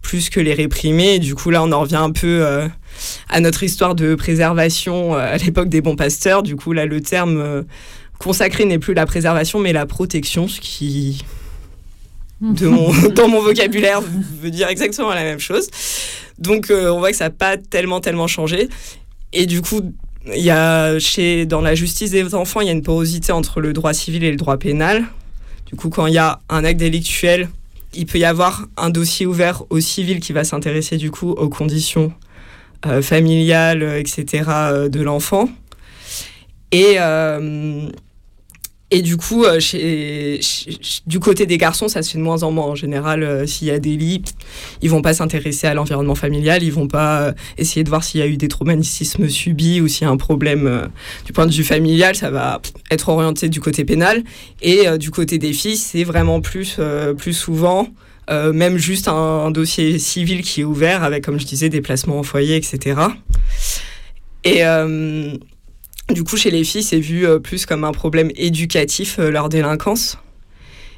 plus que les réprimer. Et du coup, là, on en revient un peu à notre histoire de préservation euh, à l'époque des bons pasteurs. Du coup, là, le terme euh, consacré n'est plus la préservation, mais la protection, ce qui, de mon, dans mon vocabulaire, veut dire exactement la même chose. Donc, euh, on voit que ça n'a pas tellement, tellement changé. Et du coup, il y a chez, dans la justice des enfants, il y a une porosité entre le droit civil et le droit pénal. Du coup, quand il y a un acte délictuel, il peut y avoir un dossier ouvert au civil qui va s'intéresser du coup aux conditions euh, familiales, etc. Euh, de l'enfant. Et, euh, et du coup, euh, du côté des garçons, ça se fait de moins en moins. En général, euh, s'il y a des lits, ils vont pas s'intéresser à l'environnement familial, ils vont pas euh, essayer de voir s'il y a eu des traumatismes subis ou s'il y a un problème du point de vue familial, ça va être orienté du côté pénal. Et du côté des filles, c'est vraiment plus, plus souvent, même juste un, dossier civil qui est ouvert avec, comme je disais, des placements en foyer, etc. Et du coup, chez les filles, c'est vu euh, plus comme un problème éducatif, euh, leur délinquance,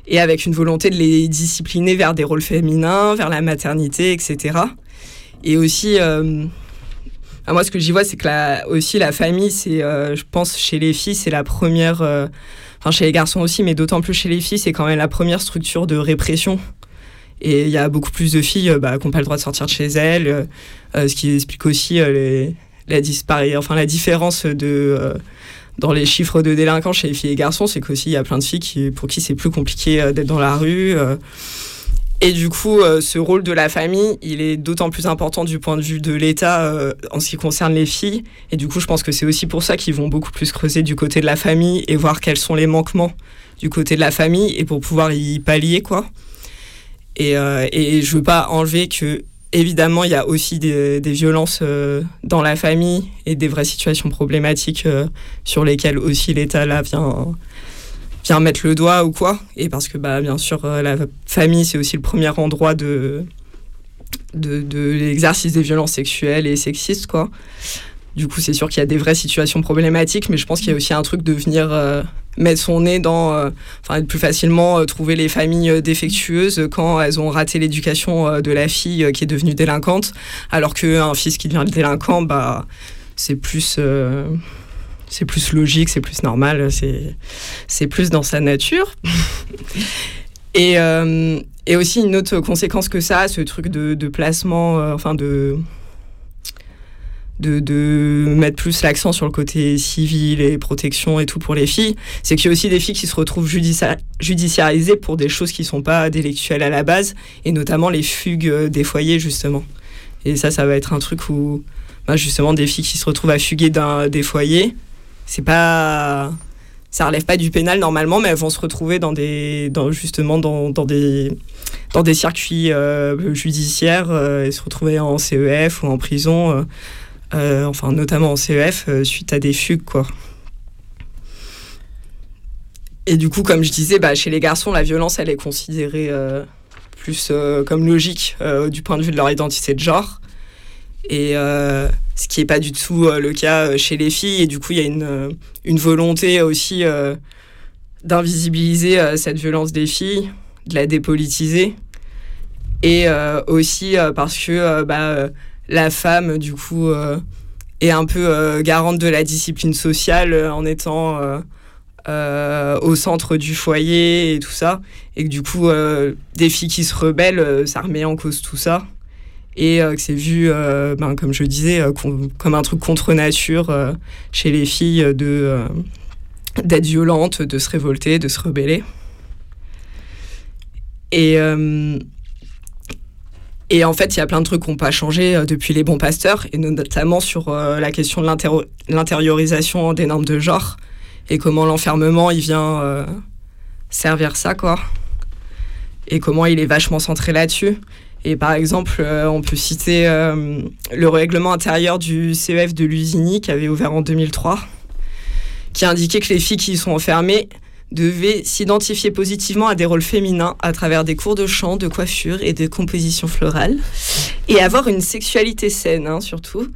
et avec une volonté de les discipliner vers des rôles féminins, vers la maternité, etc. Et aussi, euh, moi, ce que j'y vois, c'est que la, aussi la famille, c'est, je pense, chez les filles, c'est la première, enfin chez les garçons aussi, mais d'autant plus chez les filles, c'est quand même la première structure de répression. Et il y a beaucoup plus de filles bah, qui n'ont pas le droit de sortir de chez elles, ce qui explique aussi la, enfin, la différence euh, dans les chiffres de délinquants chez les filles et garçons, c'est qu'aussi il y a plein de filles pour qui c'est plus compliqué euh, d'être dans la rue. Euh. Et du coup, ce rôle de la famille, il est d'autant plus important du point de vue de l'État en ce qui concerne les filles. Et du coup, je pense que c'est aussi pour ça qu'ils vont beaucoup plus creuser du côté de la famille et voir quels sont les manquements du côté de la famille et pour pouvoir y pallier, quoi. Et, et je veux pas enlever que évidemment, il y a aussi des, violences euh, dans la famille et des vraies situations problématiques euh, sur lesquelles aussi l'État là vient, mettre le doigt ou quoi. Et parce que, bah, bien sûr, euh, la famille, c'est aussi le premier endroit de, de, de l'exercice des violences sexuelles et sexistes, quoi. Du coup, c'est sûr qu'il y a des vraies situations problématiques, mais je pense qu'il y a aussi un truc de venir euh, mettre son nez dans, euh, enfin, plus facilement euh, trouver les familles défectueuses quand elles ont raté l'éducation de la fille qui est devenue délinquante, alors qu'un fils qui devient délinquant, bah, c'est plus c'est plus logique, c'est plus normal, c'est plus dans sa nature. et, et, aussi une autre conséquence que ça, ce truc de placement, enfin de de, mettre plus l'accent sur le côté civil et protection et tout pour les filles, c'est qu'il y a aussi des filles qui se retrouvent judiciarisées pour des choses qui sont pas délictuelles à la base, et notamment les fugues euh, des foyers, justement. Et ça, ça va être un truc où, bah, justement, des filles qui se retrouvent à fuguer des foyers, c'est pas. Ça relève pas du pénal normalement, mais elles vont se retrouver dans des, dans, justement dans, dans des, dans des circuits euh, judiciaires euh, et se retrouver en CEF ou en prison enfin notamment en CEF, euh, suite à des fugues, quoi. Et du coup, comme je disais, bah, chez les garçons, la violence, elle est considérée euh, plus comme logique du point de vue de leur identité de genre. Et ce qui n'est pas du tout le cas chez les filles. Et du coup, il y a une, une volonté aussi d'invisibiliser cette violence des filles, de la dépolitiser. Et aussi parce que bah, la femme, du coup, euh, est un peu euh, garante de la discipline sociale euh, en étant au centre du foyer et tout ça. Et que du coup, des filles qui se rebellent, ça remet en cause tout ça. Et que c'est vu, ben, comme je disais, comme un truc contre nature chez les filles de d'être violentes, de se révolter, de se rebeller. Et et en fait, il y a plein de trucs qui n'ont pas changé euh, depuis les bons pasteurs, et notamment sur euh, la question de l'intériorisation des normes de genre, et comment l'enfermement, il vient euh, servir ça, quoi. Et comment il est vachement centré là-dessus. Et par exemple, on peut citer le règlement intérieur du CEF de Lusini, qui avait ouvert en 2003, qui indiquait que les filles qui y sont enfermées devait s'identifier positivement à des rôles féminins à travers des cours de chant, de coiffure et de composition florale, et avoir une sexualité saine, hein, surtout.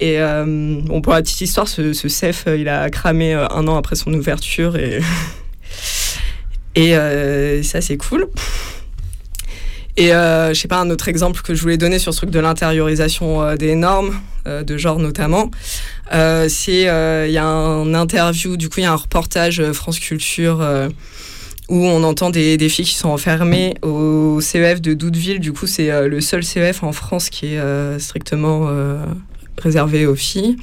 Et euh, bon, pour la petite histoire, ce, CEF, euh, il a cramé euh, un an après son ouverture, et, et ça, c'est cool. Et je sais pas, un autre exemple que je voulais donner sur ce truc de l'intériorisation des normes, de genre notamment, euh, c'est euh, il y a un interview, du coup il y a un reportage euh, France Culture où on entend des, filles qui sont enfermées au CEF de Doudeville. Du coup, c'est le seul CEF en France qui est strictement réservé aux filles.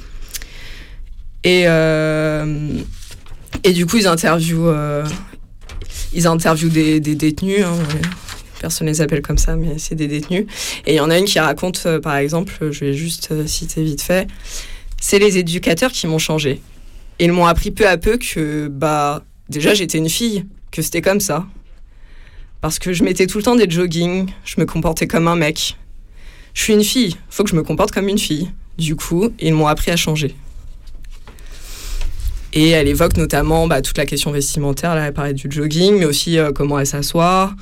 Et, et du coup, ils interviewent, ils interviewent des, des détenus. Hein, personne ne les appelle comme ça, mais c'est des détenus. Et il y en a une qui raconte, par exemple, je vais juste citer vite fait, c'est les éducateurs qui m'ont changé. Ils m'ont appris peu à peu que, bah, déjà, j'étais une fille, que c'était comme ça. Parce que je mettais tout le temps des joggings, je me comportais comme un mec. Je suis une fille, faut que je me comporte comme une fille. Du coup, ils m'ont appris à changer. Et elle évoque notamment bah, toute la question vestimentaire, là, elle parlait du jogging, mais aussi euh, comment elle s'assoit,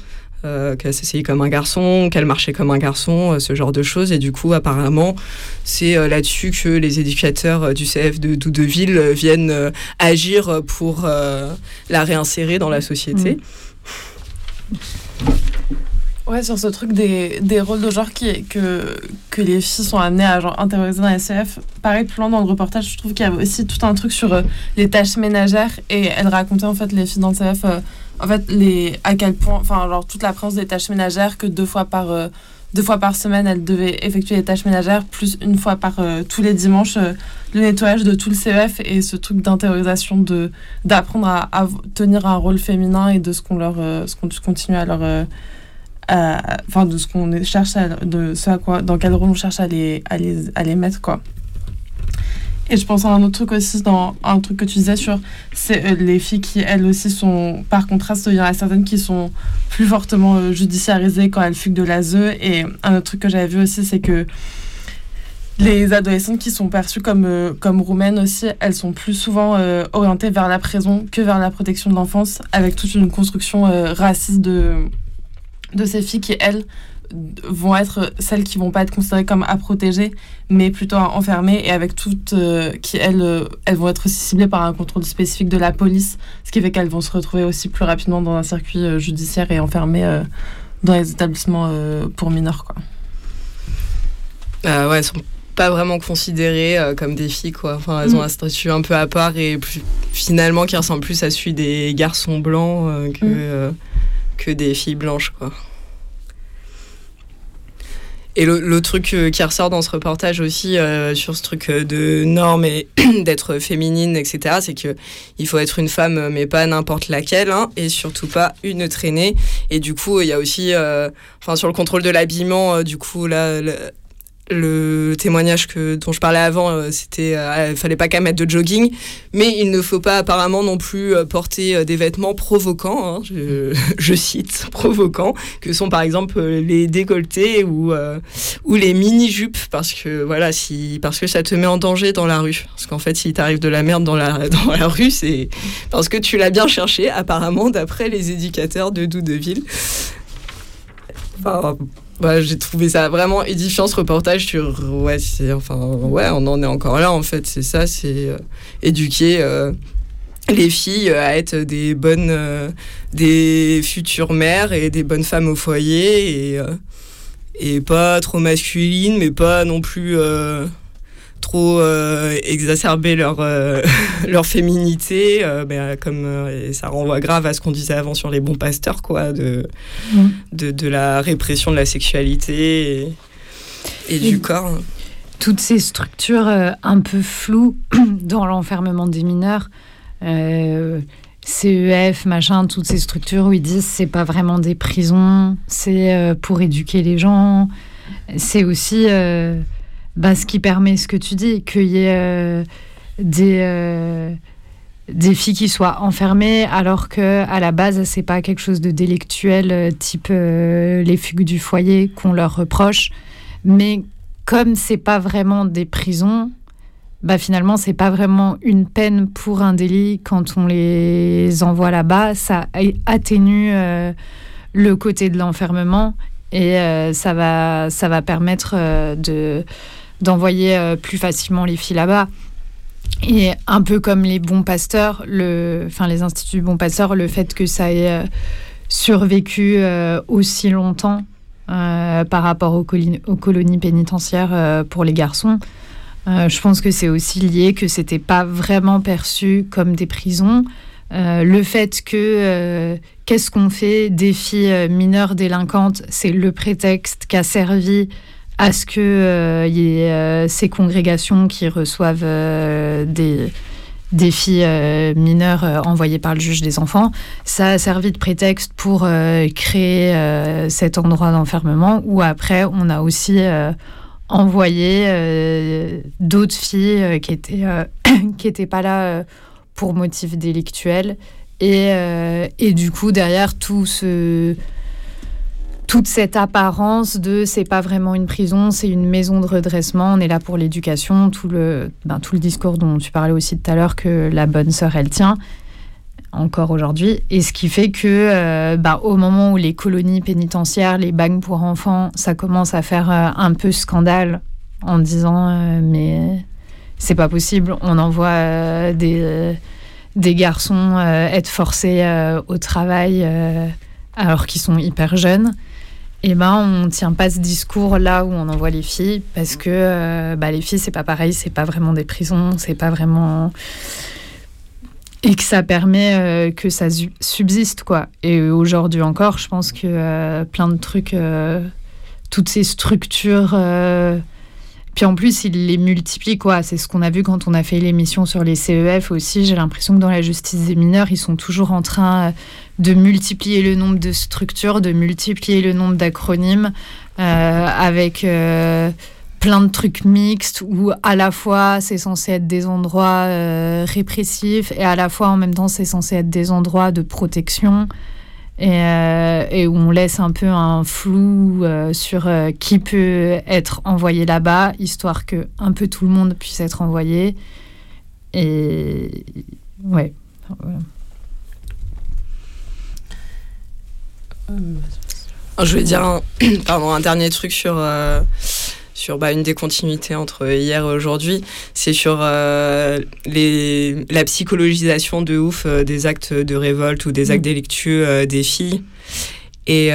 euh, qu'elle s'essayait comme un garçon, qu'elle marchait comme un garçon, euh, ce genre de choses. Et du coup, apparemment, c'est euh, là-dessus que les éducateurs du CF de Doudeville viennent agir pour la réinsérer dans la société. Ouais, sur ce truc des, des rôles de genre qui, que, que les filles sont amenées à genre, dans la CF. Pareil, plus loin dans le reportage, je trouve qu'il y avait aussi tout un truc sur les tâches ménagères. Et elle racontait en fait les filles dans le CF en fait, les, à quel point, enfin, alors toute la présence des tâches ménagères, que deux fois par, euh, deux fois par semaine, elle devait effectuer les tâches ménagères, plus une fois par euh, tous les dimanches, euh, le nettoyage de tout le CEF et ce truc d'intériorisation, d'apprendre à, tenir un rôle féminin et de ce qu'on leur, ce qu'on continue à leur, enfin, de ce qu'on cherche, de ce à quoi, dans quel rôle on cherche à les, à les, à les mettre, quoi. Et je pense à un autre truc aussi, dans un truc que tu disais sur c'est euh, les filles qui, elles aussi, sont, par contraste, il y en a certaines qui sont plus fortement euh, judiciarisées quand elles fuguent de l'ASE. Et un autre truc que j'avais vu aussi, c'est que les adolescentes qui sont perçues comme, euh, comme roumaines aussi, elles sont plus souvent orientées vers la prison que vers la protection de l'enfance, avec toute une construction raciste de, de ces filles qui, elles, vont être celles qui vont pas être considérées comme à protéger, mais plutôt à enfermer et avec toutes euh, qui elles, euh, elles vont être aussi ciblées par un contrôle spécifique de la police, ce qui fait qu'elles vont se retrouver aussi plus rapidement dans un circuit euh, judiciaire et enfermées dans les établissements pour mineurs quoi. ouais, elles sont pas vraiment considérées comme des filles quoi. Enfin, elles ont mm. un statut un peu à part et finalement qui ressemble plus à celui des garçons blancs que mm. que des filles blanches quoi. Et le, truc euh, qui ressort dans ce reportage aussi euh, sur ce truc euh, de normes et d'être féminine, etc., c'est que il faut être une femme, mais pas n'importe laquelle, hein, et surtout pas une traînée. Et du coup, il y a aussi, enfin, sur le contrôle de l'habillement, du coup, là, le témoignage que, dont je parlais avant, euh, c'était euh, il fallait pas qu'à mettre de jogging, mais il ne faut pas apparemment non plus euh, porter des vêtements provoquants, hein, je, cite, provoquants, que sont par exemple les décolletés ou, ou les mini-jupes, parce que voilà, si, parce que ça te met en danger dans la rue. Parce qu'en fait, si t'arrive de la merde dans la, dans la rue, c'est parce que tu l'as bien cherché, apparemment, d'après les éducateurs de Doudeville. Enfin, bah, j'ai trouvé ça vraiment édifiant ce reportage sur ouais c'est enfin ouais on en est encore là en fait. C'est ça c'est euh, éduquer euh, les filles à être des bonnes euh, des futures mères et des bonnes femmes au foyer et et pas trop masculines mais pas non plus trop euh, exacerber leur, euh, leur féminité, euh, ben, comme ça renvoie grave à ce qu'on disait avant sur les bons pasteurs, quoi, de, mm. de, la répression de la sexualité et, du corps. Toutes ces structures un peu floues dans l'enfermement des mineurs. CEF, machin, toutes ces structures où ils disent c'est pas vraiment des prisons, c'est pour éduquer les gens. C'est aussi bah, ce qui permet ce que tu dis, qu'il y ait euh, des, euh, des filles qui soient enfermées alors que à la base c'est pas quelque chose de délictuel euh, type les fugues du foyer qu'on leur reproche, mais comme c'est pas vraiment des prisons, bah finalement c'est pas vraiment une peine pour un délit. Quand on les envoie là-bas, ça atténue le côté de l'enfermement et ça va ça va permettre de d'envoyer euh, plus facilement les filles là-bas. Et un peu comme les bons pasteurs, le, enfin les instituts bons pasteurs, le fait que ça ait euh, survécu euh, aussi longtemps par rapport aux, colonies pénitentiaires pour les garçons, je pense que c'est aussi lié que c'était pas vraiment perçu comme des prisons. le fait que qu'est-ce qu'on fait des filles mineures délinquantes, c'est le prétexte qu'a servi à ce qu'il y ait ces congrégations qui reçoivent des des filles euh, mineures euh, envoyées par le juge des enfants. Ça a servi de prétexte pour euh, créer cet endroit d'enfermement où après on a aussi envoyé d'autres filles qui étaient qui étaient pas là pour motif délictuel et, et du coup derrière tout ce toute cette apparence de c'est pas vraiment une prison, c'est une maison de redressement, on est là pour l'éducation, tout le, ben, discours dont tu parlais aussi tout à l'heure que la bonne sœur elle tient encore aujourd'hui, et ce qui fait que euh, ben, au moment où les colonies pénitentiaires, les bagnes pour enfants, ça commence à faire euh, un peu scandale en disant euh, mais c'est pas possible, on envoie des, des garçons être forcés au travail alors qu'ils sont hyper jeunes eh ben, on tient pas ce discours là où on envoie les filles parce que euh, bah, les filles c'est pas pareil, c'est pas vraiment des prisons, c'est pas vraiment et que ça permet euh, que ça subsiste quoi. Et aujourd'hui encore, je pense que euh, plein de trucs, toutes ces structures puis en plus, il les multiplie, quoi. C'est ce qu'on a vu quand on a fait l'émission sur les CEF aussi. J'ai l'impression que dans la justice des mineurs, ils sont toujours en train euh, de multiplier le nombre de structures, de multiplier le nombre d'acronymes, euh, avec euh, plein de trucs mixtes où à la fois c'est censé être des endroits répressifs et à la fois en même temps c'est censé être des endroits de protection et, euh, et, où on laisse un peu un flou euh, sur euh, qui peut être envoyé là-bas, histoire que un peu tout le monde puisse être envoyé. Et ouais. Je vais dire un, pardon, un dernier truc sur sur bah, une des continuités entre hier et aujourd'hui, c'est sur euh, les, la psychologisation de ouf euh, des actes de révolte ou des actes mm. délictueux euh, des filles. Et,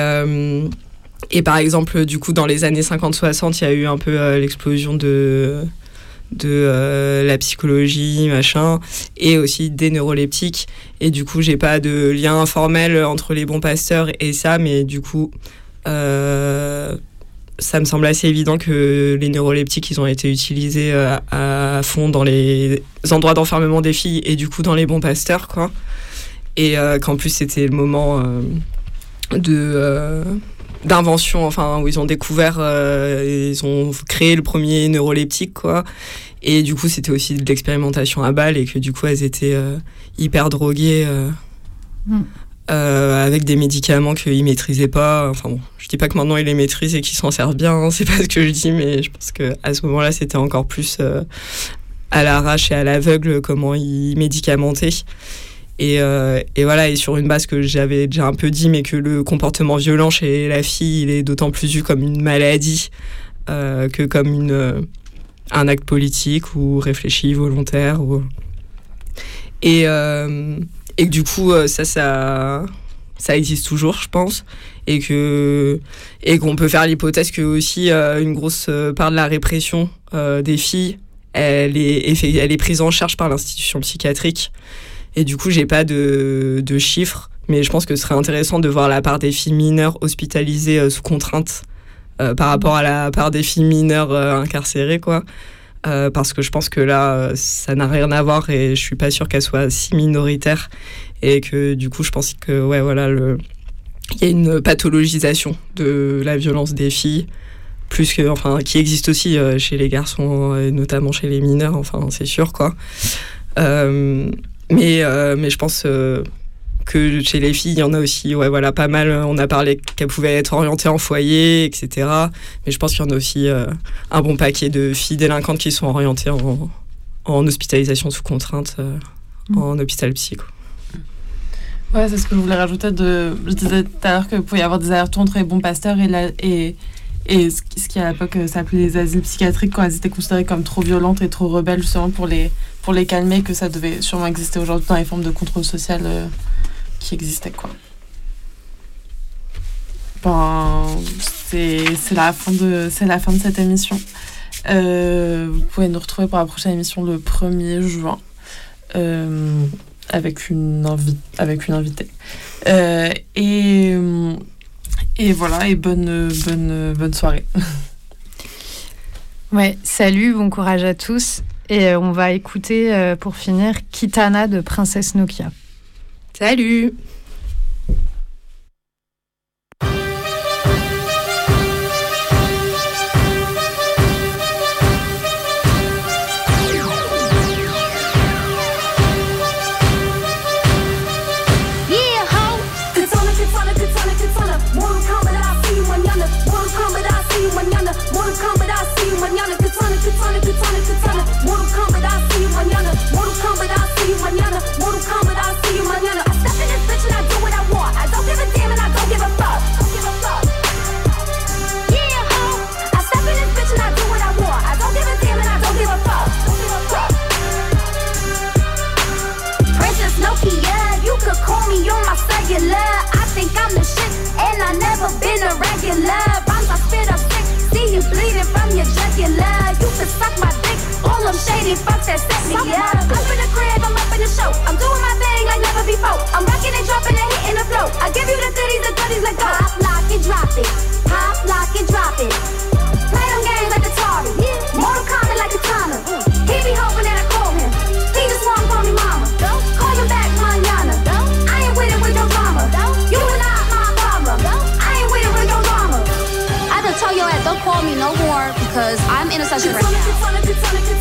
et par exemple, du coup, dans les années 50-60, il y a eu un peu l'explosion de de la psychologie, machin, et aussi des neuroleptiques. Et du coup, j'ai pas de lien formel entre les bons pasteurs et ça, mais du coup, ça me semble assez évident que les neuroleptiques, ils ont été utilisés euh, à, fond dans les endroits d'enfermement des filles et du coup dans les bons pasteurs, quoi. Et euh, qu'en plus, c'était le moment euh, de d'invention, enfin, où ils ont découvert, ils ont créé le premier neuroleptique, quoi. Et du coup, c'était aussi de l'expérimentation à balles et que du coup, elles étaient hyper droguées. Mm. Euh, avec des médicaments qu'ils maîtrisaient pas. Enfin bon, je dis pas que maintenant ils les maîtrisent et qu'ils s'en servent bien, hein, c'est pas ce que je dis, mais je pense que à ce moment-là, c'était encore plus euh, à l'arrache et à l'aveugle comment ils médicamentaient. Et, euh, et, voilà, et sur une base que j'avais déjà un peu dit, mais que le comportement violent chez la fille, il est d'autant plus vu comme une maladie que comme un acte politique ou réfléchi, volontaire. Et, et que du coup, euh, ça, ça, ça existe toujours, je pense. Et que et qu'on peut faire l'hypothèse que aussi euh, une grosse euh, part de la répression des filles, elle est, elle est prise en charge par l'institution psychiatrique. Et du coup, j'ai pas de, de, chiffres, mais je pense que ce serait intéressant de voir la part des filles mineures hospitalisées sous contrainte par rapport à la part des filles mineures incarcérées, quoi. Euh, parce que je pense que là, ça n'a rien à voir et je suis pas sûre qu'elle soit si minoritaire et que du coup, je pense que ouais, voilà, il y a une pathologisation de la violence des filles, plus que, enfin, qui existe aussi euh, chez les garçons et notamment chez les mineurs, enfin, c'est sûr quoi. Euh, mais, mais je pense que chez les filles, il y en a aussi, ouais, voilà, pas mal. On a parlé qu'elles pouvaient être orientées en foyer, etc. Mais je pense qu'il y en a aussi euh, un bon paquet de filles délinquantes qui sont orientées en, en hospitalisation sous contrainte, euh, mm. en hôpital psy. Ouais, c'est ce que je voulais rajouter. De, je disais tout à l'heure qu'il pouvait y avoir des allers-retours entre les bons pasteurs et, la, et, et ce, qui à l'époque euh, s'appelait les asiles psychiatriques quand elles étaient considérées comme trop violentes et trop rebelles justement pour les, pour les calmer, que ça devait sûrement exister aujourd'hui dans les formes de contrôle social qui existait quoi. Bon, c'est la fin de la fin de cette émission. Euh, vous pouvez nous retrouver pour la prochaine émission le 1er juin euh, avec une avec une invitée. Euh, et et voilà et bonne bonne bonne soirée. Ouais, salut, bon courage à tous. Et on va écouter pour finir Kitana de Princesse Nokia. Salut popular. I think I'm the shit, and I never been a regular. Rhymes I spit up thick, see you bleeding from your jugular. You can suck my dick, all them shady fucks that set me up. Up in the crib, I'm up in the show. I'm doing my thing like never before. I'm rocking and dropping and hitting the flow. I give you the goodies, the goodies, let go. because I'm in a session right now.